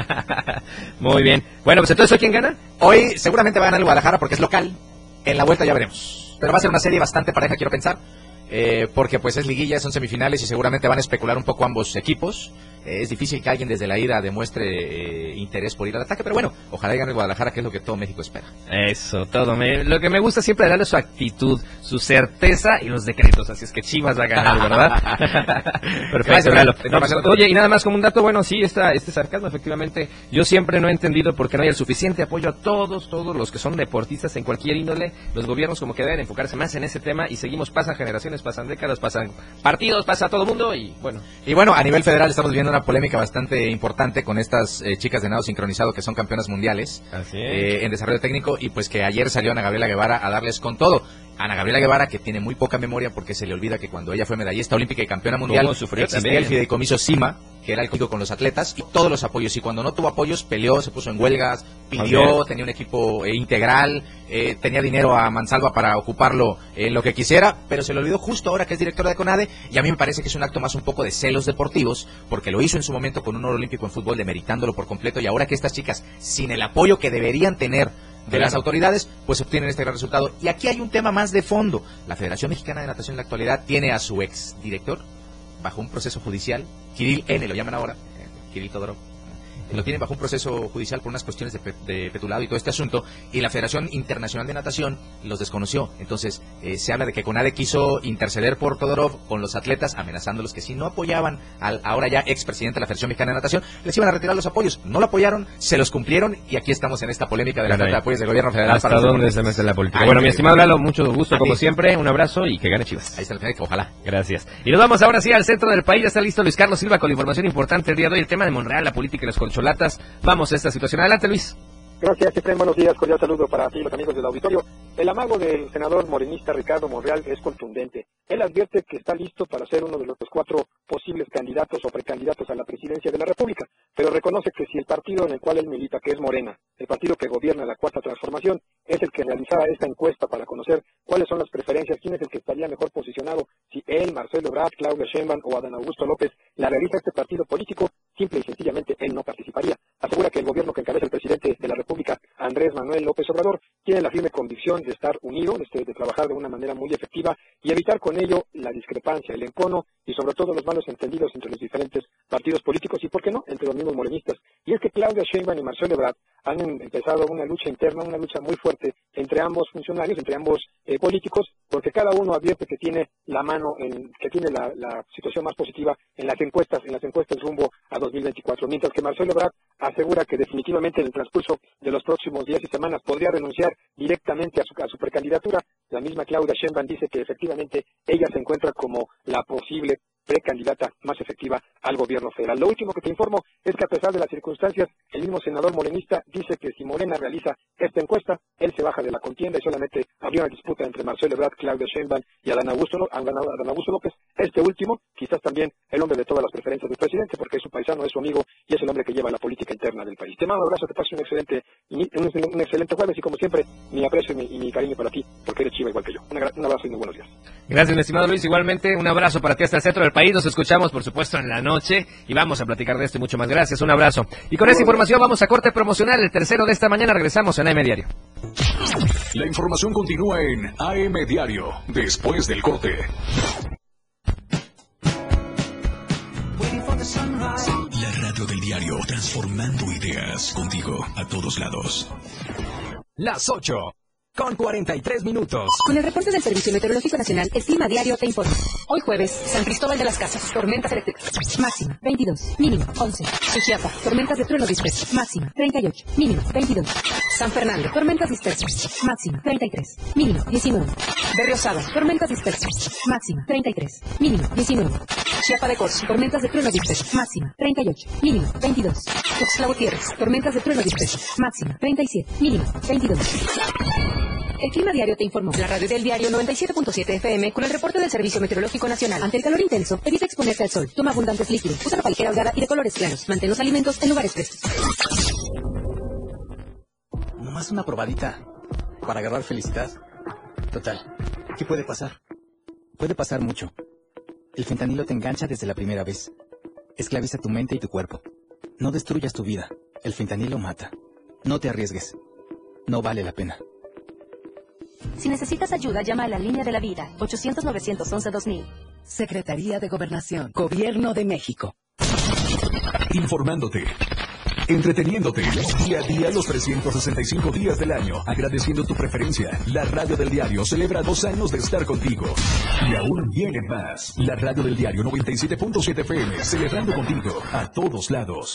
Speaker 15: (laughs)
Speaker 2: Muy bien. Bueno, pues entonces, ¿hoy quién gana?
Speaker 15: Hoy seguramente va a ganar el Guadalajara porque es local. En la vuelta ya veremos. Pero va a ser una serie bastante pareja, quiero pensar. Eh, porque pues es liguilla, son semifinales y seguramente van a especular un poco ambos equipos. Eh, es difícil que alguien desde la ida demuestre eh, interés por ir al ataque, pero bueno, ojalá gane el Guadalajara, que es lo que todo México espera.
Speaker 2: Eso, todo. Me- lo que me gusta siempre darle su actitud, su certeza y los decretos. Así es que Chivas va a ganar, ¿verdad? (laughs) Perfecto.
Speaker 15: No, gracias.
Speaker 2: Oye, y nada más como un dato, bueno, sí, esta, este sarcasmo, efectivamente, yo siempre no he entendido por qué no hay el suficiente apoyo a todos, todos los que son deportistas en cualquier índole. Los gobiernos como que deben enfocarse más en ese tema y seguimos, pasan generaciones, pasan décadas, pasan partidos, pasa todo el mundo y bueno.
Speaker 15: Y bueno, a nivel federal estamos viendo una polémica bastante importante con estas eh, chicas de nado sincronizado que son campeonas mundiales
Speaker 2: Así
Speaker 15: eh, en desarrollo técnico y pues que ayer salió Ana Gabriela Guevara a darles con todo. Ana Gabriela Guevara que tiene muy poca memoria porque se le olvida que cuando ella fue medallista olímpica y campeona mundial
Speaker 2: ¿Cómo sufrió
Speaker 15: existía
Speaker 2: también?
Speaker 15: el fideicomiso CIMA que era el código con los atletas y todos los apoyos y cuando no tuvo apoyos peleó, se puso en huelgas, pidió, tenía un equipo eh, integral, eh, tenía dinero a Mansalva para ocuparlo en lo que quisiera, pero se le olvidó justo ahora que es directora de CONADE y a mí me parece que es un acto más un poco de celos deportivos porque lo hizo en su momento con un oro olímpico en fútbol demeritándolo por completo y ahora que estas chicas sin el apoyo que deberían tener de
Speaker 2: Claro.
Speaker 15: las autoridades, pues obtienen este gran resultado. Y aquí hay un tema más de fondo. La Federación Mexicana de Natación en la actualidad tiene a su ex director bajo un proceso judicial, Kirill N, lo llaman ahora, eh, Kirill Todorov. Lo tienen bajo un proceso judicial por unas cuestiones de, pe- de petulado y todo este asunto, y la Federación Internacional de Natación los desconoció. Entonces, eh, se habla de que CONADE quiso interceder por Todorov con los atletas, amenazándolos que si no apoyaban al ahora ya expresidente de la Federación Mexicana de Natación, les iban a retirar los apoyos. No lo apoyaron, se los cumplieron, y aquí estamos en esta polémica de la falta de apoyos del gobierno federal.
Speaker 2: ¿Hasta
Speaker 15: para los
Speaker 2: dónde se mete la política?
Speaker 15: Ay,
Speaker 2: bueno, mi estimado. Lalo, mucho gusto como siempre. Un abrazo y que gane Chivas.
Speaker 15: Ahí está el Federico, ojalá.
Speaker 2: Gracias. Y nos vamos ahora sí al centro del país. Ya está listo Luis Carlos Silva con la información importante el día de hoy. El tema de Monreal, la política y las concholatas. Vamos a esta situación. Adelante, Luis.
Speaker 16: Gracias, Efraín. Buenos días. Cordial saludo para ti, los amigos del auditorio. El amago del senador morenista Ricardo Monreal es contundente. Él advierte que está listo para ser uno de los cuatro posibles candidatos o precandidatos a la presidencia de la República, pero reconoce que si el partido en el cual él milita, que es Morena, el partido que gobierna la Cuarta Transformación, es el que realizara esta encuesta para conocer cuáles son las preferencias, quién es el que estaría mejor posicionado, si él, Marcelo Ebrard, Claudia Sheinbaum o Adán Augusto López la realiza este partido político, simple y sencillamente él no participaría. Asegura que el gobierno que encabeza el presidente de la República, Andrés Manuel López Obrador, tiene la firme convicción de estar unido, de, este, de trabajar de una manera muy efectiva y evitar con ello la discrepancia, el encono y sobre todo los malos entendidos entre los diferentes partidos políticos y, ¿por qué no?, entre los mismos morenistas. Y es que Claudia Sheinbaum y Marcelo Ebrard han empezado una lucha interna, una lucha muy fuerte entre ambos funcionarios, entre ambos eh, políticos, porque cada uno advierte que tiene la mano, en, que tiene la, la, situación más positiva en las encuestas, en las encuestas rumbo a 2024, mientras que Marcelo Ebrard asegura que definitivamente en el transcurso de los próximos días y semanas podría renunciar directamente a su, a su precandidatura. La misma Claudia Sheinbaum dice que efectivamente ella se encuentra como la posible precandidata más efectiva al gobierno federal. Lo último que te informo es que a pesar de las circunstancias, el mismo senador morenista dice que si Morena realiza esta encuesta, él se baja de la contienda y solamente habría una disputa entre Marcelo Ebrard, Claudia Sheinbaum y Adán Augusto, Adán Augusto López. Este último, quizás también el hombre de todas las preferencias del presidente, porque es su paisano, es su amigo y es el hombre que lleva la política interna del país. Te mando un abrazo, te paso un excelente, un, excelente jueves y como siempre, mi aprecio y mi, cariño para ti, porque eres chiva igual que yo. Un, abrazo y muy buenos días.
Speaker 2: Gracias, mi estimado Luis. Igualmente, un abrazo para ti hasta el centro del país. Nos escuchamos, por supuesto, en la noche y vamos a platicar de esto y mucho más. Gracias, un abrazo. Y con esta información vamos a corte promocional. El tercero de esta mañana regresamos en AM Diario.
Speaker 3: La información continúa en AM Diario, después del corte. La radio del diario, transformando ideas contigo a todos lados.
Speaker 9: Las 8 con 43 minutos.
Speaker 17: Con el reporte del Servicio Meteorológico Nacional, el clima diario te informa. Hoy jueves, San Cristóbal de las Casas, tormentas eléctricas. Máxima, 22. Mínimo, 11. Suchiapa, tormentas de trueno disperso. Máxima, 38. Mínimo, 22. San Fernando, tormentas dispersas. Máxima, 33. Mínimo, 19. Berriosada, tormentas dispersas. Máxima, 33. Mínimo, 19. Chiapa de Corzo, tormentas de trueno disperso. Máxima, 38. Mínimo, 22. Tuxtla tormentas de trueno disperso. Máxima, 37. Mínimo, 22. El Clima Diario te informó. La radio del diario 97.7 FM con el reporte del Servicio Meteorológico Nacional. Ante el calor intenso, evita exponerte al sol. Toma abundantes líquidos. Usa ropa ligera holgada y de colores claros. Mantén los alimentos en lugares frescos.
Speaker 18: Nomás una probadita para agarrar felicidad. Total, ¿qué puede pasar? Puede pasar mucho. El fentanilo te engancha desde la primera vez. Esclaviza tu mente y tu cuerpo. No destruyas tu vida. El fentanilo mata. No te arriesgues. No vale la pena.
Speaker 17: Si necesitas ayuda, llama a la línea de la vida, 800-911-2000.
Speaker 1: Secretaría de Gobernación, Gobierno de México.
Speaker 3: Informándote, entreteniéndote, día a día los 365 días del año, agradeciendo tu preferencia. La radio del diario celebra dos años de estar contigo. Y aún viene más. La radio del diario 97.7 FM, celebrando contigo a todos lados.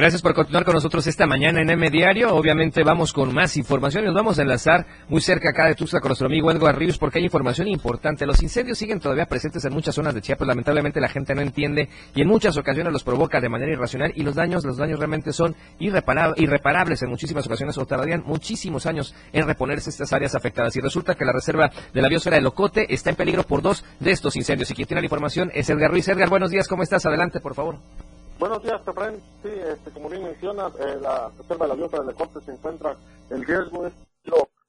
Speaker 2: Gracias por continuar con nosotros esta mañana en M Diario. Obviamente vamos con más información y nos vamos a enlazar muy cerca acá de Tuxtla con nuestro amigo Edgar Ríos porque hay información importante. Los incendios siguen todavía presentes en muchas zonas de Chiapas. Lamentablemente la gente no entiende y en muchas ocasiones los provoca de manera irracional y los daños, los daños realmente son irreparables en muchísimas ocasiones o tardarían muchísimos años en reponerse estas áreas afectadas. Y resulta que la reserva de la biosfera de Locote está en peligro por dos de estos incendios. Y quien tiene la información es Edgar Ruiz. Edgar, buenos días, ¿cómo estás? Adelante, por favor.
Speaker 19: Buenos días, Tefren. Sí, este, como bien mencionas, eh, la reserva de la biosfera de Corte se encuentra en riesgo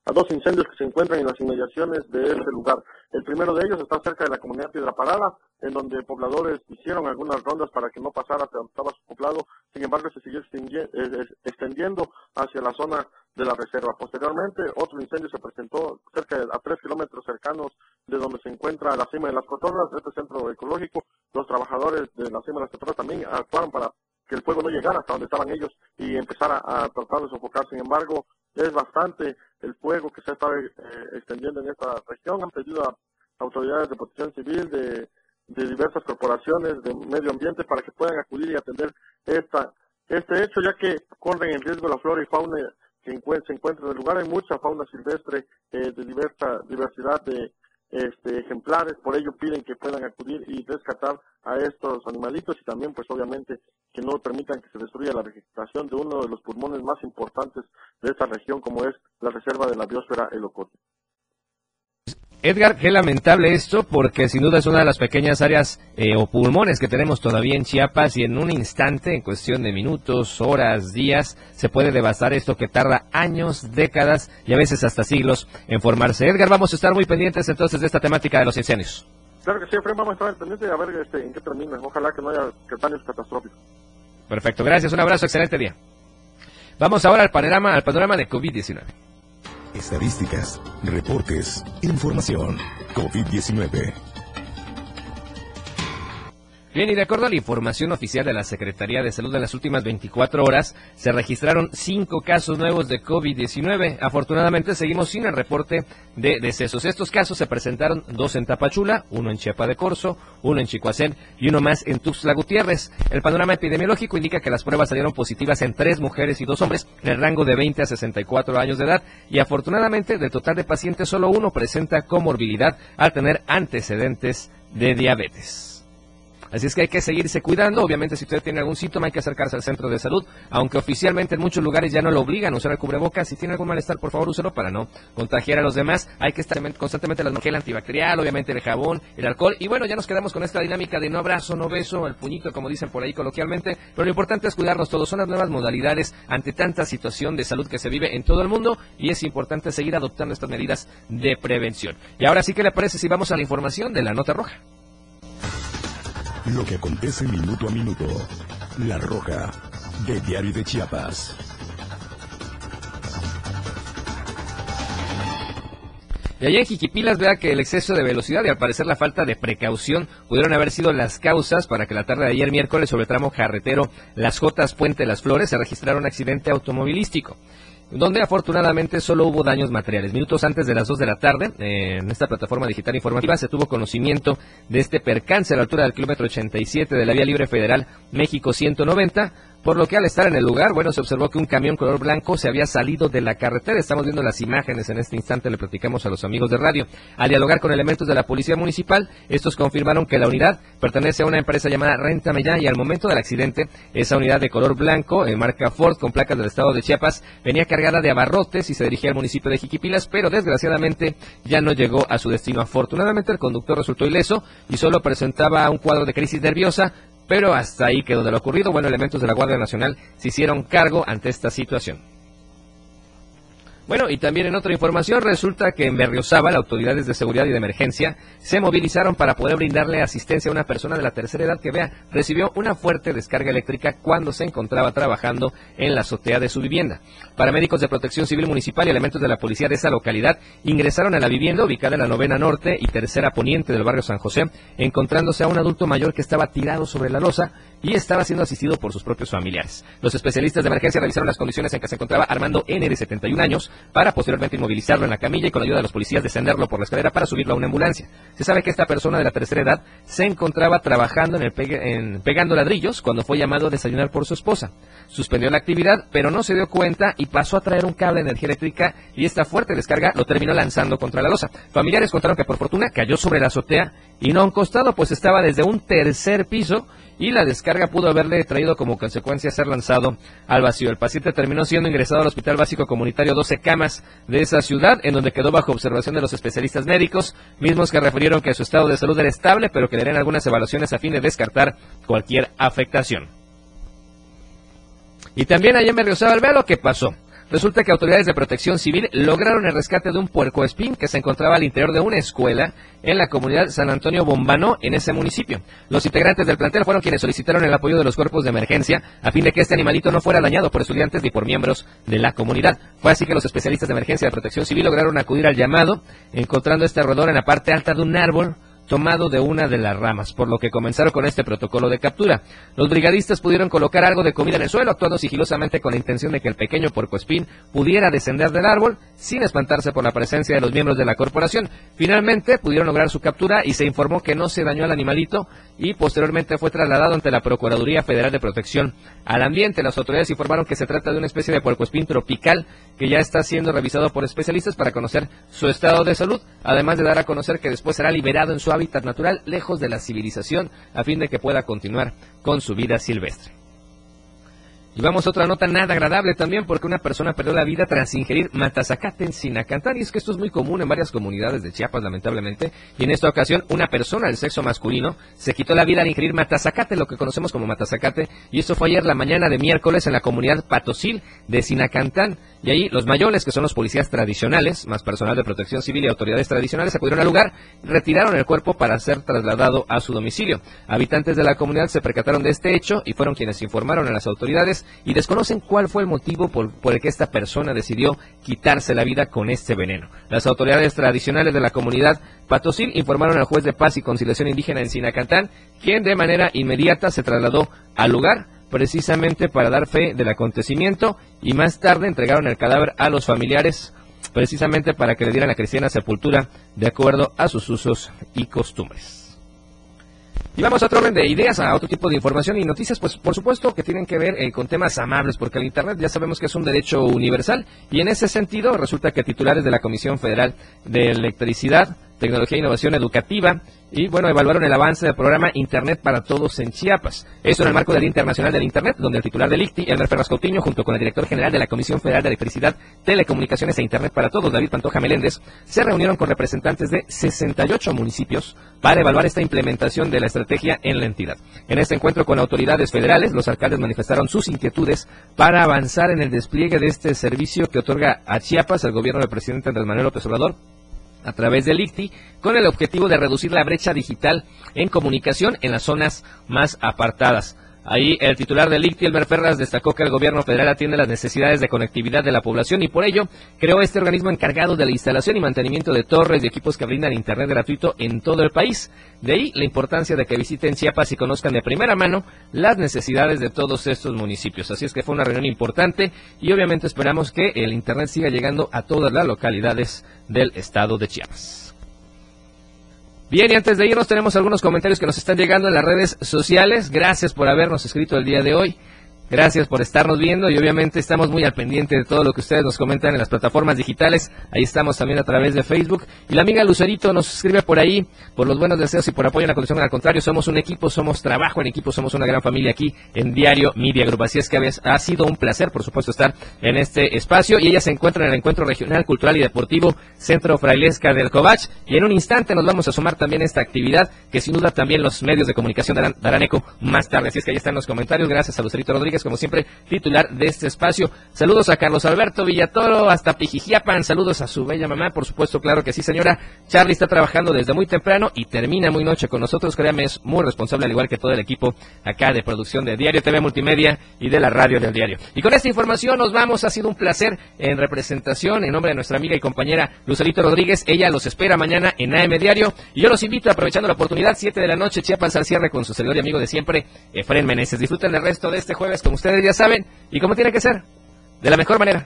Speaker 19: a dos incendios que se encuentran en las inmediaciones de este lugar. El primero de ellos está cerca de la comunidad Piedra Parada, en donde pobladores hicieron algunas rondas para que no pasara hasta donde estaba su poblado. Sin embargo, se siguió eh, extendiendo hacia la zona de la reserva. Posteriormente, otro incendio se presentó cerca de a tres kilómetros cercanos de donde se encuentra la cima de las cotorras, este centro ecológico. Los trabajadores de la cima de las cotorras también actuaron para que el fuego no llegara hasta donde estaban ellos y empezara a tratar de sofocar. Sin embargo, es bastante el fuego que se está eh, extendiendo en esta región. Han pedido a autoridades de protección civil, de, de diversas corporaciones de medio ambiente para que puedan acudir y atender esta, este hecho, ya que corren en riesgo la flora y fauna que se encuentra en el lugar. Hay mucha fauna silvestre eh, de diversa diversidad de, este, ejemplares, por ello piden que puedan acudir y rescatar a estos animalitos y también pues obviamente que no permitan que se destruya la vegetación de uno de los pulmones más importantes de esta región como es la reserva de la biosfera El Ocote.
Speaker 2: Edgar, qué lamentable esto, porque sin duda es una de las pequeñas áreas eh, o pulmones que tenemos todavía en Chiapas y en un instante, en cuestión de minutos, horas, días, se puede devastar esto que tarda años, décadas y a veces hasta siglos en formarse. Edgar, vamos a estar muy pendientes entonces de esta temática de los incendios.
Speaker 19: Claro que sí, Efraín, vamos a estar pendientes y a ver este, en qué termina. Ojalá que no haya daños catastróficos.
Speaker 2: Perfecto, gracias, un abrazo, excelente día. Vamos ahora al panorama, al panorama de COVID-19.
Speaker 3: Estadísticas, reportes, información. COVID-19.
Speaker 2: Bien, y de acuerdo a la información oficial de la Secretaría de Salud en las últimas 24 horas, se registraron cinco casos nuevos de COVID-19. Afortunadamente, seguimos sin el reporte de decesos. Estos casos se presentaron dos en Tapachula, uno en Chiapa de Corzo, uno en Chicoacén y uno más en Tuxtla Gutiérrez. El panorama epidemiológico indica que las pruebas salieron positivas en tres mujeres y dos hombres en el rango de 20 a 64 años de edad. Y afortunadamente, del total de pacientes, solo uno presenta comorbilidad al tener antecedentes de diabetes. Así es que hay que seguirse cuidando. Obviamente, si usted tiene algún síntoma, hay que acercarse al centro de salud. Aunque oficialmente en muchos lugares ya no lo obligan a usar el cubrebocas. Si tiene algún malestar, por favor, úselo para no contagiar a los demás. Hay que estar constantemente la gel antibacterial, obviamente el jabón, el alcohol. Y bueno, ya nos quedamos con esta dinámica de no abrazo, no beso, el puñito, como dicen por ahí coloquialmente. Pero lo importante es cuidarnos todos. Son las nuevas modalidades ante tanta situación de salud que se vive en todo el mundo. Y es importante seguir adoptando estas medidas de prevención. Y ahora sí, ¿qué le parece si vamos a la información de la nota roja?
Speaker 3: Lo que acontece minuto a minuto. La Roja, de Diario de Chiapas.
Speaker 2: Y allá en Jiquipilas vea que el exceso de velocidad y al parecer la falta de precaución pudieron haber sido las causas para que la tarde de ayer miércoles sobre el tramo carretero Las Jotas Puente Las Flores se registrara un accidente automovilístico donde afortunadamente solo hubo daños materiales. Minutos antes de las 2 de la tarde, en esta plataforma digital informativa se tuvo conocimiento de este percance a la altura del kilómetro 87 de la Vía Libre Federal México 190, por lo que al estar en el lugar, bueno, se observó que un camión color blanco se había salido de la carretera. Estamos viendo las imágenes en este instante, le platicamos a los amigos de radio. Al dialogar con elementos de la policía municipal, estos confirmaron que la unidad pertenece a una empresa llamada Renta Mellá y al momento del accidente, esa unidad de color blanco, en marca Ford, con placas del estado de Chiapas, venía cargada de abarrotes y se dirigía al municipio de Jiquipilas, pero desgraciadamente ya no llegó a su destino. Afortunadamente el conductor resultó ileso y solo presentaba un cuadro de crisis nerviosa, pero hasta ahí quedó de lo ocurrido. Bueno, elementos de la Guardia Nacional se hicieron cargo ante esta situación. Bueno, y también en otra información, resulta que en Berriozábal, autoridades de seguridad y de emergencia se movilizaron para poder brindarle asistencia a una persona de la tercera edad que, vea, recibió una fuerte descarga eléctrica cuando se encontraba trabajando en la azotea de su vivienda. Paramédicos de protección civil municipal y elementos de la policía de esa localidad ingresaron a la vivienda ubicada en la novena norte y tercera poniente del barrio San José, encontrándose a un adulto mayor que estaba tirado sobre la losa y estaba siendo asistido por sus propios familiares. Los especialistas de emergencia revisaron las condiciones en que se encontraba Armando N. de 71 años para posteriormente inmovilizarlo en la camilla y con la ayuda de los policías descenderlo por la escalera para subirlo a una ambulancia. Se sabe que esta persona de la tercera edad se encontraba trabajando en el en, pegando ladrillos cuando fue llamado a desayunar por su esposa. Suspendió la actividad, pero no se dio cuenta y pasó a traer un cable de energía eléctrica y esta fuerte descarga lo terminó lanzando contra la losa. Familiares contaron que por fortuna cayó sobre la azotea y no a un costado, pues estaba desde un tercer piso y la descarga pudo haberle traído como consecuencia ser lanzado al vacío. El paciente terminó siendo ingresado al Hospital Básico Comunitario 12 Camas de esa ciudad, en donde quedó bajo observación de los especialistas médicos, mismos que refirieron que su estado de salud era estable, pero que darían algunas evaluaciones a fin de descartar cualquier afectación. Y también allá en Berriozábal, vea lo que pasó. Resulta que autoridades de protección civil lograron el rescate de un puerco espín que se encontraba al interior de una escuela en la comunidad San Antonio Bombano, en ese municipio. Los integrantes del plantel fueron quienes solicitaron el apoyo de los cuerpos de emergencia a fin de que este animalito no fuera dañado por estudiantes ni por miembros de la comunidad. Fue así que los especialistas de emergencia de protección civil lograron acudir al llamado, encontrando este roedor en la parte alta de un árbol tomado de una de las ramas, por lo que comenzaron con este protocolo de captura. Los brigadistas pudieron colocar algo de comida en el suelo, actuando sigilosamente con la intención de que el pequeño puercoespín pudiera descender del árbol sin espantarse por la presencia de los miembros de la corporación. Finalmente pudieron lograr su captura y se informó que no se dañó al animalito y posteriormente fue trasladado ante la Procuraduría Federal de Protección al Ambiente. Las autoridades informaron que se trata de una especie de puercoespín tropical que ya está siendo revisado por especialistas para conocer su estado de salud, además de dar a conocer que después será liberado en su hábitat natural, lejos de la civilización, a fin de que pueda continuar con su vida silvestre. Y vamos a otra nota nada agradable también porque una persona perdió la vida tras ingerir matazacate en Sinacantán. Y es que esto es muy común en varias comunidades de Chiapas, lamentablemente. Y en esta ocasión, una persona del sexo masculino se quitó la vida al ingerir matazacate, lo que conocemos como matazacate. Y esto fue ayer la mañana de miércoles en la comunidad Patosil de Sinacantán. Y ahí los mayores, que son los policías tradicionales, más personal de protección civil y autoridades tradicionales, acudieron al lugar, retiraron el cuerpo para ser trasladado a su domicilio. Habitantes de la comunidad se percataron de este hecho y fueron quienes informaron a las autoridades y desconocen cuál fue el motivo por, el que esta persona decidió quitarse la vida con este veneno. Las autoridades tradicionales de la comunidad Patosil informaron al juez de paz y conciliación indígena en Sinacantán, quien de manera inmediata se trasladó al lugar precisamente para dar fe del acontecimiento y más tarde entregaron el cadáver a los familiares precisamente para que le dieran la cristiana sepultura de acuerdo a sus usos y costumbres. Y vamos a otro orden de ideas, a otro tipo de información y noticias, pues por supuesto que tienen que ver eh, con temas amables, porque el Internet ya sabemos que es un derecho universal y en ese sentido resulta que titulares de la Comisión Federal de Electricidad Tecnología e Innovación Educativa y bueno, evaluaron el avance del programa Internet para Todos en Chiapas. Eso en el marco del Día Internacional del Internet, donde el titular del ICTI, Elmer Ferraz Coutinho, junto con el director general de la Comisión Federal de Electricidad, Telecomunicaciones e Internet para Todos, David Pantoja Meléndez, se reunieron con representantes de 68 municipios para evaluar esta implementación de la estrategia en la entidad. En este encuentro con autoridades federales, los alcaldes manifestaron sus inquietudes para avanzar en el despliegue de este servicio que otorga a Chiapas el gobierno del presidente Andrés Manuel López Obrador a través del ICTI con el objetivo de reducir la brecha digital en comunicación en las zonas más apartadas. Ahí el titular del ICTI, Elmer Ferraz, destacó que el gobierno federal atiende las necesidades de conectividad de la población y por ello creó este organismo encargado de la instalación y mantenimiento de torres y equipos que brindan Internet gratuito en todo el país. De ahí la importancia de que visiten Chiapas y conozcan de primera mano las necesidades de todos estos municipios. Así es que fue una reunión importante y obviamente esperamos que el Internet siga llegando a todas las localidades del estado de Chiapas. Bien, y antes de irnos tenemos algunos comentarios que nos están llegando en las redes sociales. Gracias por habernos escrito el día de hoy. Gracias por estarnos viendo y obviamente estamos muy al pendiente de todo lo que ustedes nos comentan en las plataformas digitales. Ahí estamos también a través de Facebook. Y la amiga Lucerito nos escribe por ahí por los buenos deseos y por apoyo en la condición. Al contrario, somos un equipo, somos trabajo en equipo, somos una gran familia aquí en Diario Media Group. Así es que ha sido un placer, por supuesto, estar en este espacio. Y ella se encuentra en el Encuentro Regional, Cultural y Deportivo Centro Frailesca del Covach. Y en un instante nos vamos a sumar también a esta actividad que sin duda también los medios de comunicación darán, darán eco más tarde. Así es que ahí están los comentarios. Gracias a Lucerito Rodríguez como siempre, titular de este espacio. Saludos a Carlos Alberto Villatoro, hasta Pijijiapan. Saludos a su bella mamá, por supuesto, claro que sí, señora. Charlie está trabajando desde muy temprano y termina muy noche con nosotros. Créame, es muy responsable, al igual que todo el equipo acá de producción de Diario TV Multimedia y de la radio del diario. Y con esta información nos vamos. Ha sido un placer en representación, en nombre de nuestra amiga y compañera Lucerito Rodríguez. Ella los espera mañana en AM Diario. Y yo los invito, aprovechando la oportunidad, 7 de la noche, Chiapas al cierre con su servidor y amigo de siempre, Efren Meneses. Disfruten el resto de este jueves, como ustedes ya saben, y como tiene que ser, de la mejor manera.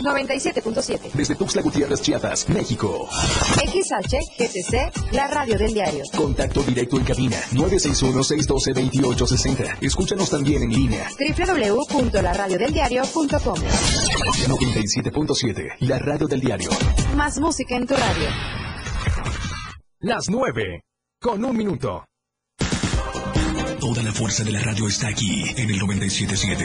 Speaker 1: 97.7.
Speaker 3: Desde Tuxtla Gutiérrez, Chiapas, México.
Speaker 1: XH GTC, la radio del diario.
Speaker 3: Contacto directo en cabina 961-612-2860. Escúchanos también en línea.
Speaker 1: www.laradiodeldiario.com
Speaker 3: 97.7, la radio del diario.
Speaker 1: Más música en tu radio.
Speaker 9: Las 9. Con un minuto.
Speaker 3: Toda la fuerza de la radio está aquí en el 977.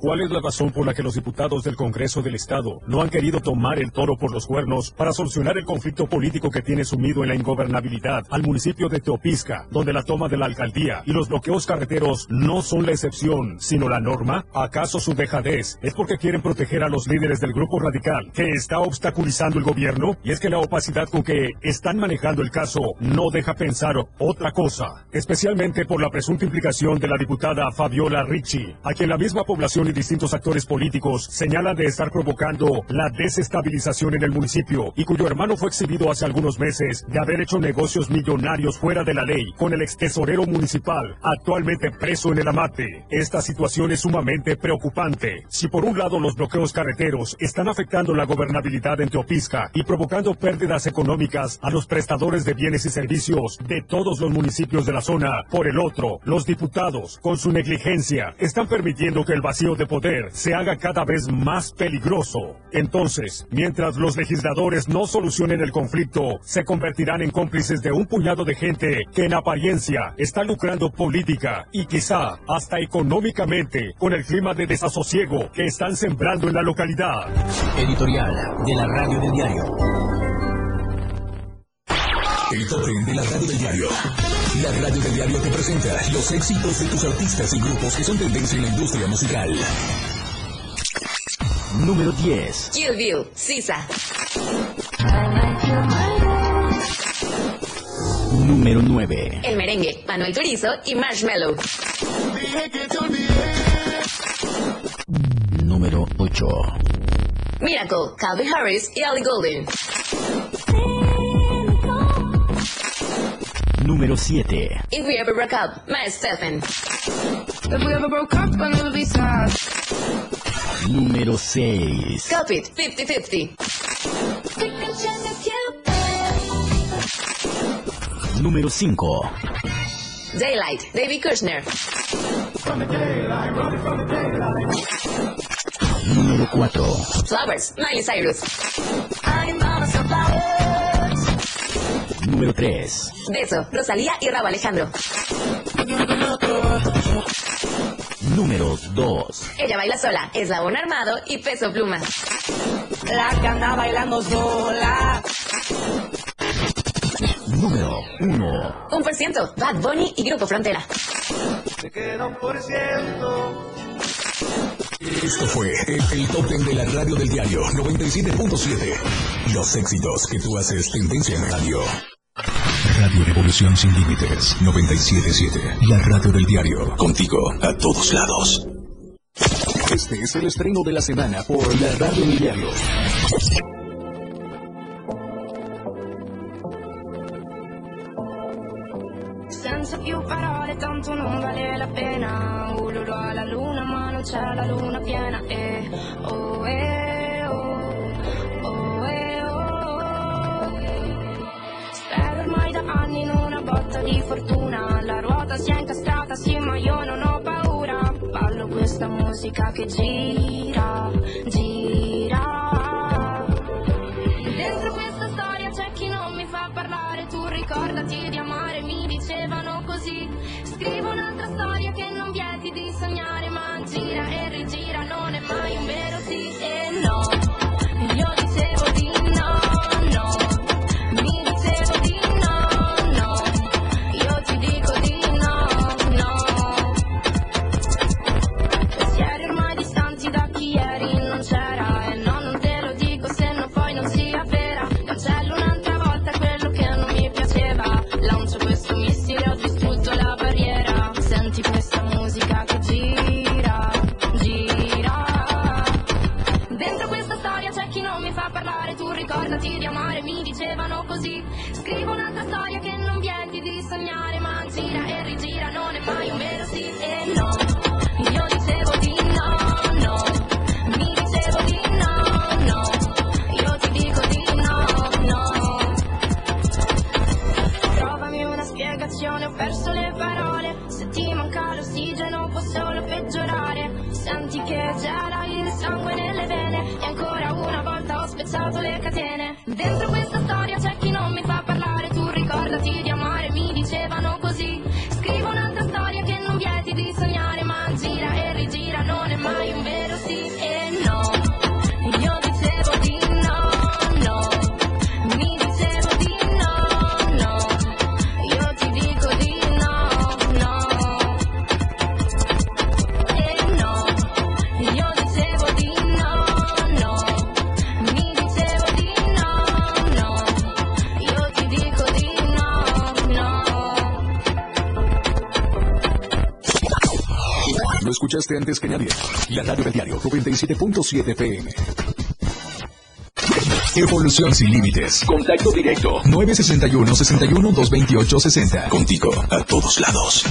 Speaker 20: ¿Cuál es la razón por la que los diputados del Congreso del Estado no han querido tomar el toro por los cuernos para solucionar el conflicto político que tiene sumido en la ingobernabilidad al municipio de Teopisca, donde la toma de la alcaldía y los bloqueos carreteros no son la excepción, sino la norma? ¿Acaso su dejadez es porque quieren proteger a los líderes del grupo radical que está obstaculizando el gobierno? Y es que la opacidad con que están manejando el caso no deja pensar otra cosa, especialmente por la presunta implicación de la diputada Fabiola Ricci, a quien la misma población distintos actores políticos señalan de estar provocando la desestabilización en el municipio y cuyo hermano fue exhibido hace algunos meses de haber hecho negocios millonarios fuera de la ley con el ex tesorero municipal, actualmente preso en el amate. Esta situación es sumamente preocupante. Si por un lado los bloqueos carreteros están afectando la gobernabilidad en Teopisca y provocando pérdidas económicas a los prestadores de bienes y servicios de todos los municipios de la zona, por el otro, los diputados, con su negligencia, están permitiendo que el vacío de poder se haga cada vez más peligroso. Entonces, mientras los legisladores no solucionen el conflicto, se convertirán en cómplices de un puñado de gente que en apariencia está lucrando política y quizá hasta económicamente con el clima de desasosiego que están sembrando en la localidad.
Speaker 3: Editorial de la radio del diario. El de la radio del diario. La radio del diario te presenta los éxitos de tus artistas y grupos que son tendencia en la industria musical. Número 10.
Speaker 1: Kill Bill, Sisa.
Speaker 3: Número 9.
Speaker 1: El merengue, Manuel Turizo y Marshmallow.
Speaker 3: Número 8.
Speaker 1: Miracle, Calvin Harris y Ellie Golden.
Speaker 3: Número 7.
Speaker 1: If We Ever Broke Up, Matt Stephen.
Speaker 21: If we ever broke up, I never be sad.
Speaker 3: Número 6.
Speaker 1: Cup It, 50-50.
Speaker 3: Número 5.
Speaker 1: Daylight, David Kushner.
Speaker 3: Número 4.
Speaker 1: Flowers, Miley Cyrus.
Speaker 3: Número 3.
Speaker 1: Beso, Rosalía y Rabo Alejandro.
Speaker 3: Número 2.
Speaker 1: Ella baila sola, Eslabón Armado y Peso Pluma.
Speaker 21: La anda bailando sola.
Speaker 3: Número 1.
Speaker 1: Un por ciento, Bad Bunny y Grupo Frontera.
Speaker 21: Te queda un por ciento.
Speaker 3: Esto fue el, el top ten de la radio del diario 97.7. Los éxitos que tú haces tendencia en radio. Radio Revolución sin límites 97.7. La radio del diario. Contigo a todos lados. Este es el estreno de la semana por la radio del diario.
Speaker 21: Senza più parole, tanto non vale la pena. Ululu alla luna, ma non c'è la luna piena. Questa musica che gira, gira. Dentro questa storia c'è chi non mi fa parlare, tu ricordati di amare, mi dicevano così. Scrivo un'altra storia che non vieti di sognare, ma gira e rigira, non è mai un vero
Speaker 3: diferentes que nadie. La radio del diario 97.7 PM. Evolución sin límites. Contacto directo 961 61 228 60. Contigo a todos lados.